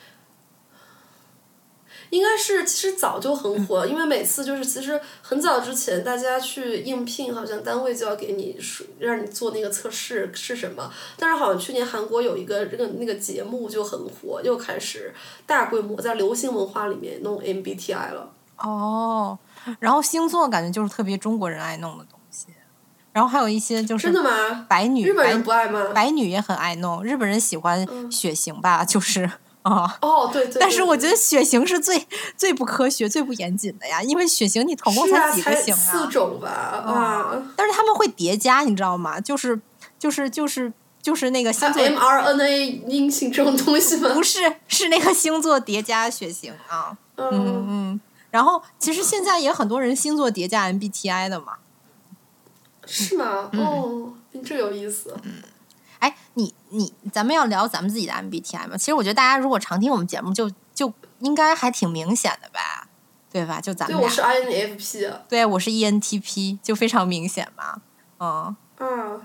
[SPEAKER 2] 应该是其实早就很火，因为每次就是其实很早之前大家去应聘，好像单位就要给你说让你做那个测试是什么。但是好像去年韩国有一个这个那个节目就很火，又开始大规模在流行文化里面弄 MBTI 了。
[SPEAKER 1] 哦，然后星座感觉就是特别中国人爱弄的东西，然后还有一些就是
[SPEAKER 2] 真的吗？
[SPEAKER 1] 白女
[SPEAKER 2] 日本人不爱吗？
[SPEAKER 1] 白女也很爱弄，日本人喜欢血型吧，就是。
[SPEAKER 2] 啊哦对对，
[SPEAKER 1] 但是我觉得血型是最最不科学、最不严谨的呀，因为血型你总共才几个型啊？
[SPEAKER 2] 四种吧啊！
[SPEAKER 1] 但是他们会叠加，你知道吗？就是就是就是就是那个星座
[SPEAKER 2] mRNA 阴性这种东西吗？
[SPEAKER 1] 不是，是那个星座叠加血型啊。嗯嗯。然后其实现在也很多人星座叠加 MBTI 的嘛。
[SPEAKER 2] 是吗？哦，这有意思。
[SPEAKER 1] 嗯。哎，你你，咱们要聊咱们自己的 MBTI 吗？其实我觉得大家如果常听我们节目，就就应该还挺明显的吧，对吧？就咱们
[SPEAKER 2] 俩，我是 INFP，
[SPEAKER 1] 对，我是 ENTP，就非常明显嘛，
[SPEAKER 2] 嗯。嗯。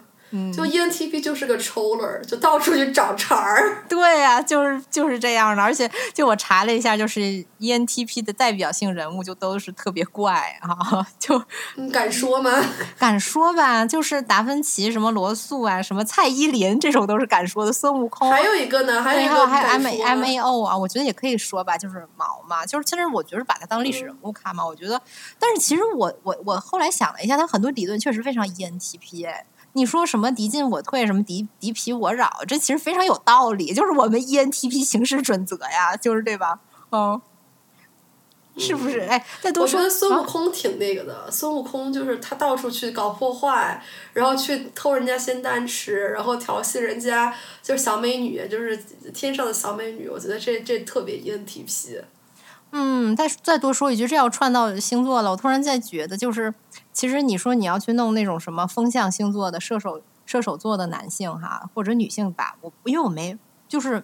[SPEAKER 2] 就 ENTP 就是个抽儿，就到处去找茬儿。
[SPEAKER 1] 对呀，就是就是这样的。而且，就我查了一下，就是 ENTP 的代表性人物就都是特别怪啊。就
[SPEAKER 2] 你敢说吗？
[SPEAKER 1] 敢说吧，就是达芬奇、什么罗素啊、什么蔡依林这种都是敢说的。孙悟空
[SPEAKER 2] 还有一个呢，还有一个
[SPEAKER 1] 还有 M M A O 啊，我觉得也可以说吧，就是毛嘛。就是其实我觉得把它当历史人物看嘛，我觉得。但是其实我我我后来想了一下，他很多理论确实非常 ENTP 哎。你说什么敌进我退，什么敌敌疲我扰，这其实非常有道理，就是我们 ENTP 行事准则呀，就是对吧？嗯，是不是？哎，再多说，
[SPEAKER 2] 我觉得孙悟空挺那个的。孙悟空就是他到处去搞破坏，然后去偷人家仙丹吃，然后调戏人家，就是小美女，就是天上的小美女。我觉得这这特别 ENTP。
[SPEAKER 1] 嗯，再再多说一句，这要串到星座了。我突然在觉得，就是。其实你说你要去弄那种什么风象星座的射手射手座的男性哈，或者女性吧，我因为我没就是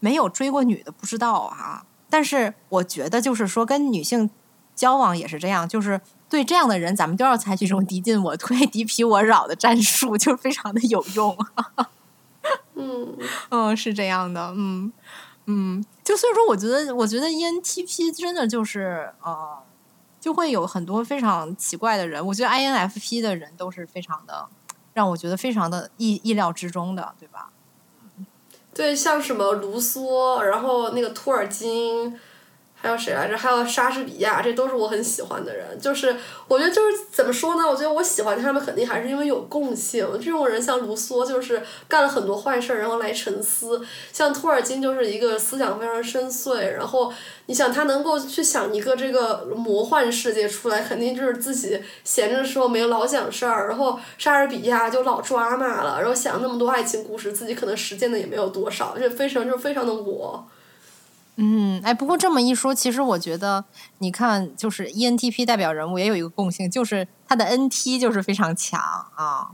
[SPEAKER 1] 没有追过女的，不知道啊。但是我觉得就是说跟女性交往也是这样，就是对这样的人，咱们都要采取这种敌进我退、敌疲我扰的战术，就非常的有用。
[SPEAKER 2] 嗯
[SPEAKER 1] 嗯，是这样的，嗯嗯，就所以说，我觉得我觉得 ENTP 真的就是呃。就会有很多非常奇怪的人。我觉得 INFP 的人都是非常的，让我觉得非常的意意料之中的，对吧？
[SPEAKER 2] 对，像什么卢梭，然后那个托尔金。还有谁来着？还有莎士比亚，这都是我很喜欢的人。就是我觉得，就是怎么说呢？我觉得我喜欢他们，肯定还是因为有共性。这种人像卢梭，就是干了很多坏事儿，然后来沉思；像托尔金，就是一个思想非常深邃。然后你想，他能够去想一个这个魔幻世界出来，肯定就是自己闲着的时候没有老想事儿。然后莎士比亚就老抓马了，然后想那么多爱情故事，自己可能实践的也没有多少，就非常就是非常的我。
[SPEAKER 1] 嗯，哎，不过这么一说，其实我觉得，你看，就是 ENTP 代表人物也有一个共性，就是他的 NT 就是非常强啊。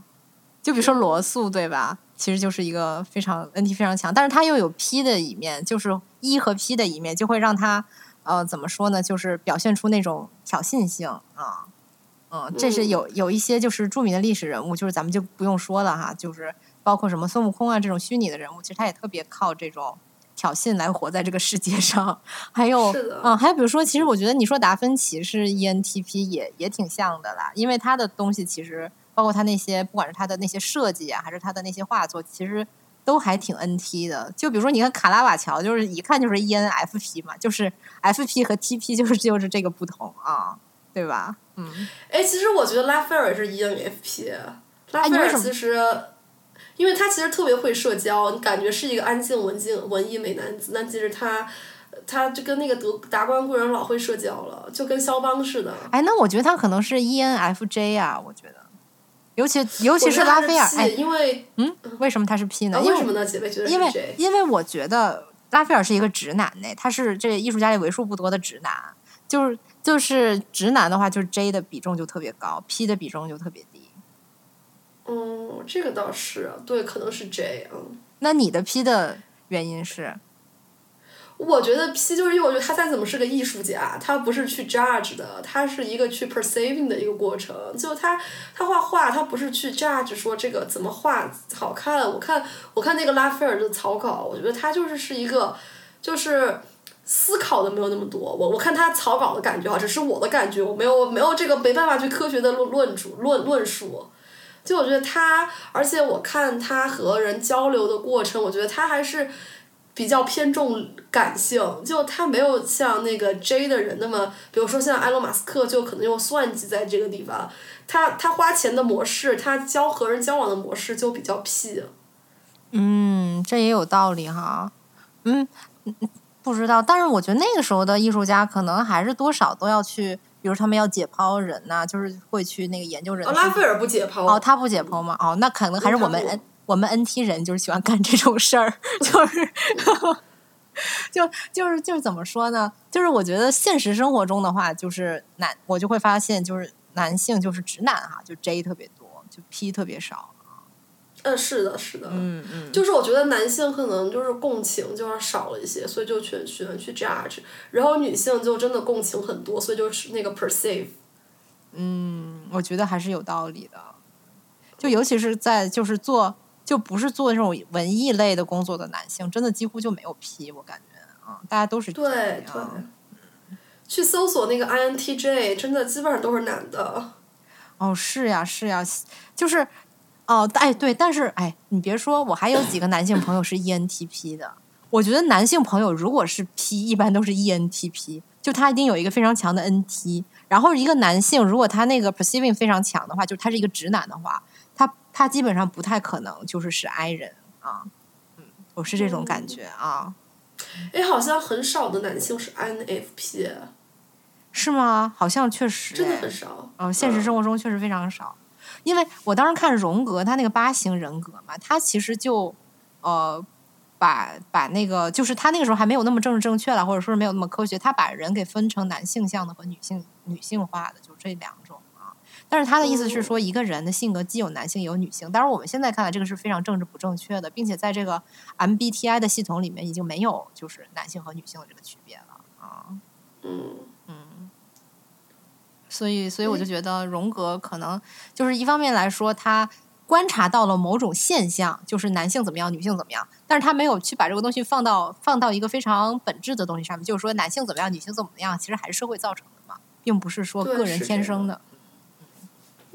[SPEAKER 1] 就比如说罗素，对吧？其实就是一个非常 NT 非常强，但是他又有 P 的一面，就是 E 和 P 的一面，就会让他呃怎么说呢？就是表现出那种挑衅性啊。嗯，这是有有一些就是著名的历史人物，就是咱们就不用说了哈，就是包括什么孙悟空啊这种虚拟的人物，其实他也特别靠这种。挑衅来活在这个世界上，还有，嗯，还有比如说，其实我觉得你说达芬奇是 ENTP 也也挺像的啦，因为他的东西其实包括他那些，不管是他的那些设计啊，还是他的那些画作，其实都还挺 NT 的。就比如说，你看卡拉瓦乔，就是一看就是 ENFP 嘛，就是 FP 和 TP 就是就是这个不同啊，对吧？嗯，
[SPEAKER 2] 哎，其实我觉得拉斐尔是 ENFP，拉斐尔其实。因为他其实特别会社交，你感觉是一个安静、文静、文艺美男子，但其实他，他就跟那个德达官贵人老会社交了，就跟肖邦似的。
[SPEAKER 1] 哎，那我觉得他可能是 ENFJ 啊，我觉得，尤其尤其是拉斐尔，哎，
[SPEAKER 2] 因为
[SPEAKER 1] 嗯，为什么他是 P 呢？
[SPEAKER 2] 为什么呢？姐妹觉得
[SPEAKER 1] 因为因为我觉得拉斐尔是一个直男呢，他是这艺术家里为数不多的直男，就是就是直男的话，就是 J 的比重就特别高，P 的比重就特别低。
[SPEAKER 2] 哦，这个倒是对，可能是 J 嗯。
[SPEAKER 1] 那你的 P 的原因是？
[SPEAKER 2] 我觉得 P 就是因为我觉得他再怎么是个艺术家，他不是去 judge 的，他是一个去 perceiving 的一个过程。就他他画画，他不是去 judge 说这个怎么画好看。我看我看那个拉斐尔的草稿，我觉得他就是是一个就是思考的没有那么多。我我看他草稿的感觉啊，只是我的感觉，我没有没有这个没办法去科学的论论主论论述。就我觉得他，而且我看他和人交流的过程，我觉得他还是比较偏重感性。就他没有像那个 J 的人那么，比如说像埃隆·马斯克，就可能用算计在这个地方。他他花钱的模式，他交和人交往的模式就比较 P。
[SPEAKER 1] 嗯，这也有道理哈。嗯，不知道，但是我觉得那个时候的艺术家可能还是多少都要去。比如他们要解剖人呐，就是会去那个研究人。
[SPEAKER 2] 拉斐尔不解剖。
[SPEAKER 1] 哦，他不解剖吗？哦，那可能还是我们 N 我们 NT 人就是喜欢干这种事儿，就是，就就是就是怎么说呢？就是我觉得现实生活中的话，就是男我就会发现，就是男性就是直男哈，就 J 特别多，就 P 特别少。
[SPEAKER 2] 嗯，是的，是的，
[SPEAKER 1] 嗯嗯，
[SPEAKER 2] 就是我觉得男性可能就是共情就要少了一些，所以就去喜欢去 judge，然后女性就真的共情很多，所以就是那个 perceive。
[SPEAKER 1] 嗯，我觉得还是有道理的，就尤其是在就是做就不是做那种文艺类的工作的男性，真的几乎就没有 P，我感觉啊，大家都是
[SPEAKER 2] 对对，去搜索那个 INTJ，真的基本上都是男的。
[SPEAKER 1] 哦，是呀，是呀，就是。哦，哎，对，但是哎，你别说，我还有几个男性朋友是 ENTP 的。我觉得男性朋友如果是 P，一般都是 ENTP，就他一定有一个非常强的 NT。然后一个男性如果他那个 perceiving 非常强的话，就他是一个直男的话，他他基本上不太可能就是是 I 人啊。嗯，我是这种感觉啊。
[SPEAKER 2] 哎，好像很少的男性是 INFP，
[SPEAKER 1] 是吗？好像确实
[SPEAKER 2] 真的很少。
[SPEAKER 1] 嗯，现实生活中确实非常少。因为我当时看荣格，他那个八型人格嘛，他其实就，呃，把把那个就是他那个时候还没有那么政治正确了，或者说是没有那么科学，他把人给分成男性向的和女性女性化的，就这两种啊。但是他的意思是说，一个人的性格既有男性也有女性。当然我们现在看来，这个是非常政治不正确的，并且在这个 MBTI 的系统里面已经没有就是男性和女性的这个区别了啊。
[SPEAKER 2] 嗯。
[SPEAKER 1] 所以，所以我就觉得荣格可能就是一方面来说，他观察到了某种现象，就是男性怎么样，女性怎么样，但是他没有去把这个东西放到放到一个非常本质的东西上面，就是说男性怎么样，女性怎么样，其实还是社会造成的嘛。并不是说个人天生的。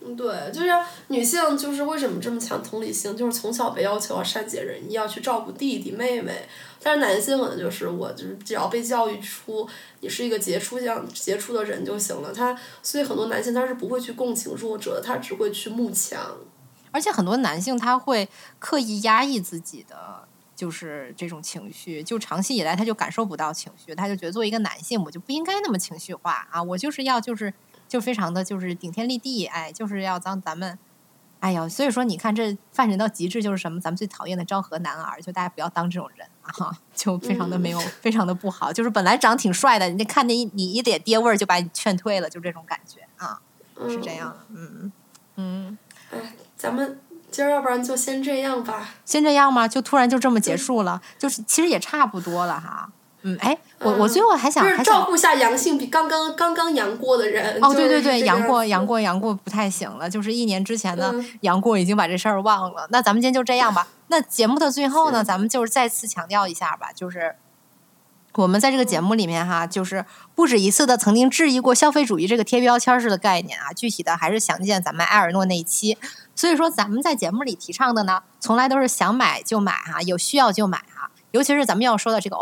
[SPEAKER 2] 嗯，对，就是女性就是为什么这么强同理心，就是从小被要求要善解人意，要去照顾弟弟妹妹。但是男性可能就是我就是只要被教育出你是一个杰出样杰出的人就行了。他所以很多男性他是不会去共情弱者，他只会去慕强。
[SPEAKER 1] 而且很多男性他会刻意压抑自己的，就是这种情绪，就长期以来他就感受不到情绪，他就觉得作为一个男性，我就不应该那么情绪化啊，我就是要就是就非常的就是顶天立地，哎，就是要当咱们。哎呀，所以说你看，这犯人到极致就是什么？咱们最讨厌的昭和男儿，就大家不要当这种人啊，就非常的没有，非常的不好。就是本来长挺帅的，人家看见一你一脸爹味儿，就把你劝退了，就这种感觉啊，
[SPEAKER 2] 嗯，
[SPEAKER 1] 是这样的。嗯嗯，
[SPEAKER 2] 哎，咱们今儿要不然就先这样吧。
[SPEAKER 1] 先这样吗？就突然就这么结束了？就是其实也差不多了哈。嗯，哎，我我最后还想
[SPEAKER 2] 就是照顾一下阳性比刚刚刚刚阳过的人。
[SPEAKER 1] 哦，对对对，杨过杨过杨过不太行了，就是一年之前呢
[SPEAKER 2] 嗯，
[SPEAKER 1] 杨过已经把这事儿忘了。那咱们今天就这样吧。那节目的最后呢，咱们就是再次强调一下吧，就是我们在这个节目里面哈，就是不止一次的曾经质疑过消费主义这个贴标签式的概念啊，具体的还是详见咱们埃尔诺那一期。所以说，咱们在节目里提倡的呢，从来都是想买就买哈、有需要就买哈、尤其是咱们要说的这个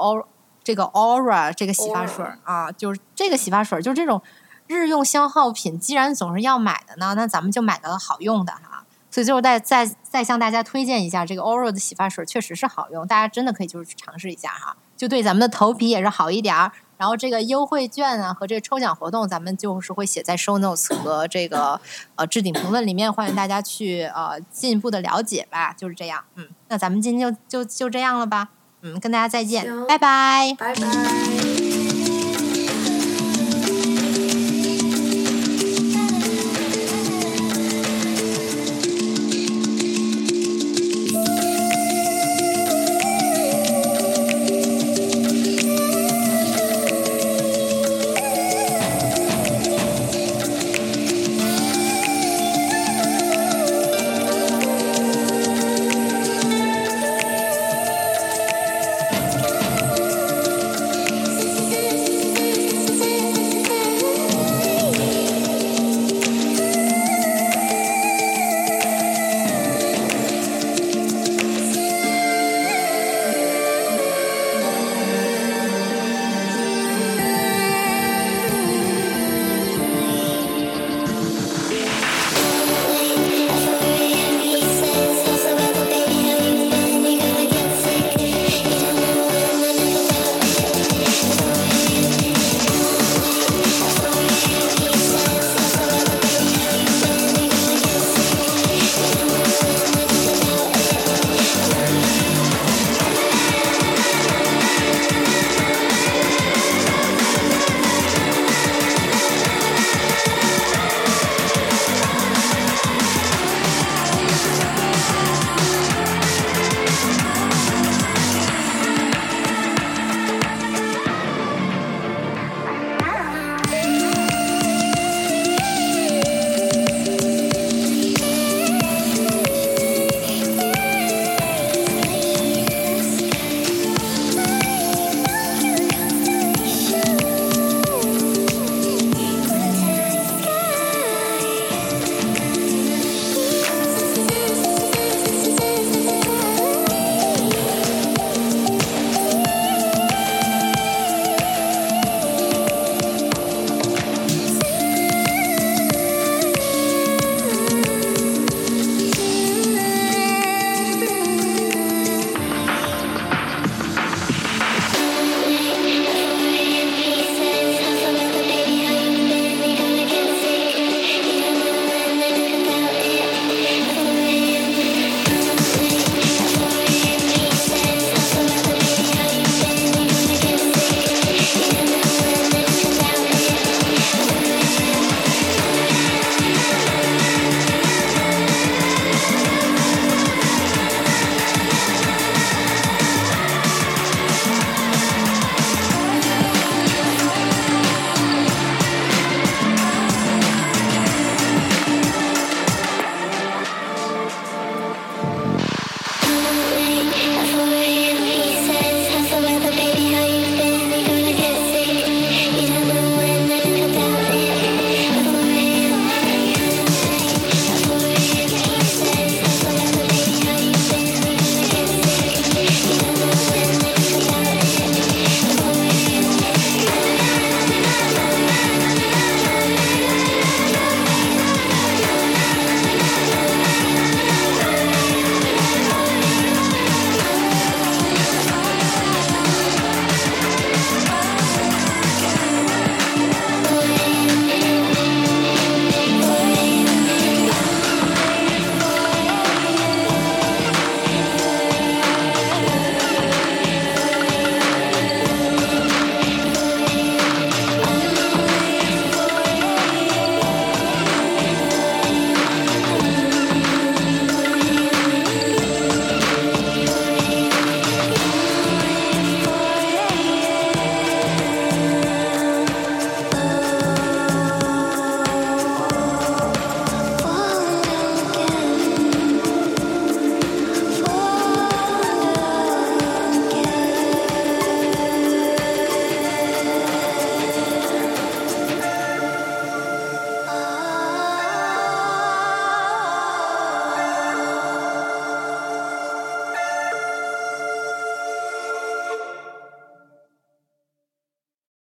[SPEAKER 1] 这个 Aura 这个洗发水儿啊，就是这个洗发水儿，就是这种日用消耗品，既然总是要买的呢，那咱们就买个好用的哈、所以最后再再再向大家推荐一下这个 Aura 的洗发水，确实是好用，大家真的可以就是去尝试一下哈，就对咱们的头皮也是好一点儿。然后这个优惠券啊和这个抽奖活动，咱们就是会写在 show notes 和这个呃置顶评论里面，欢迎大家去呃进一步的了解吧。就是这样，嗯，那咱们今天就就就这样了吧，嗯，跟大家再见，拜拜。
[SPEAKER 2] 拜拜。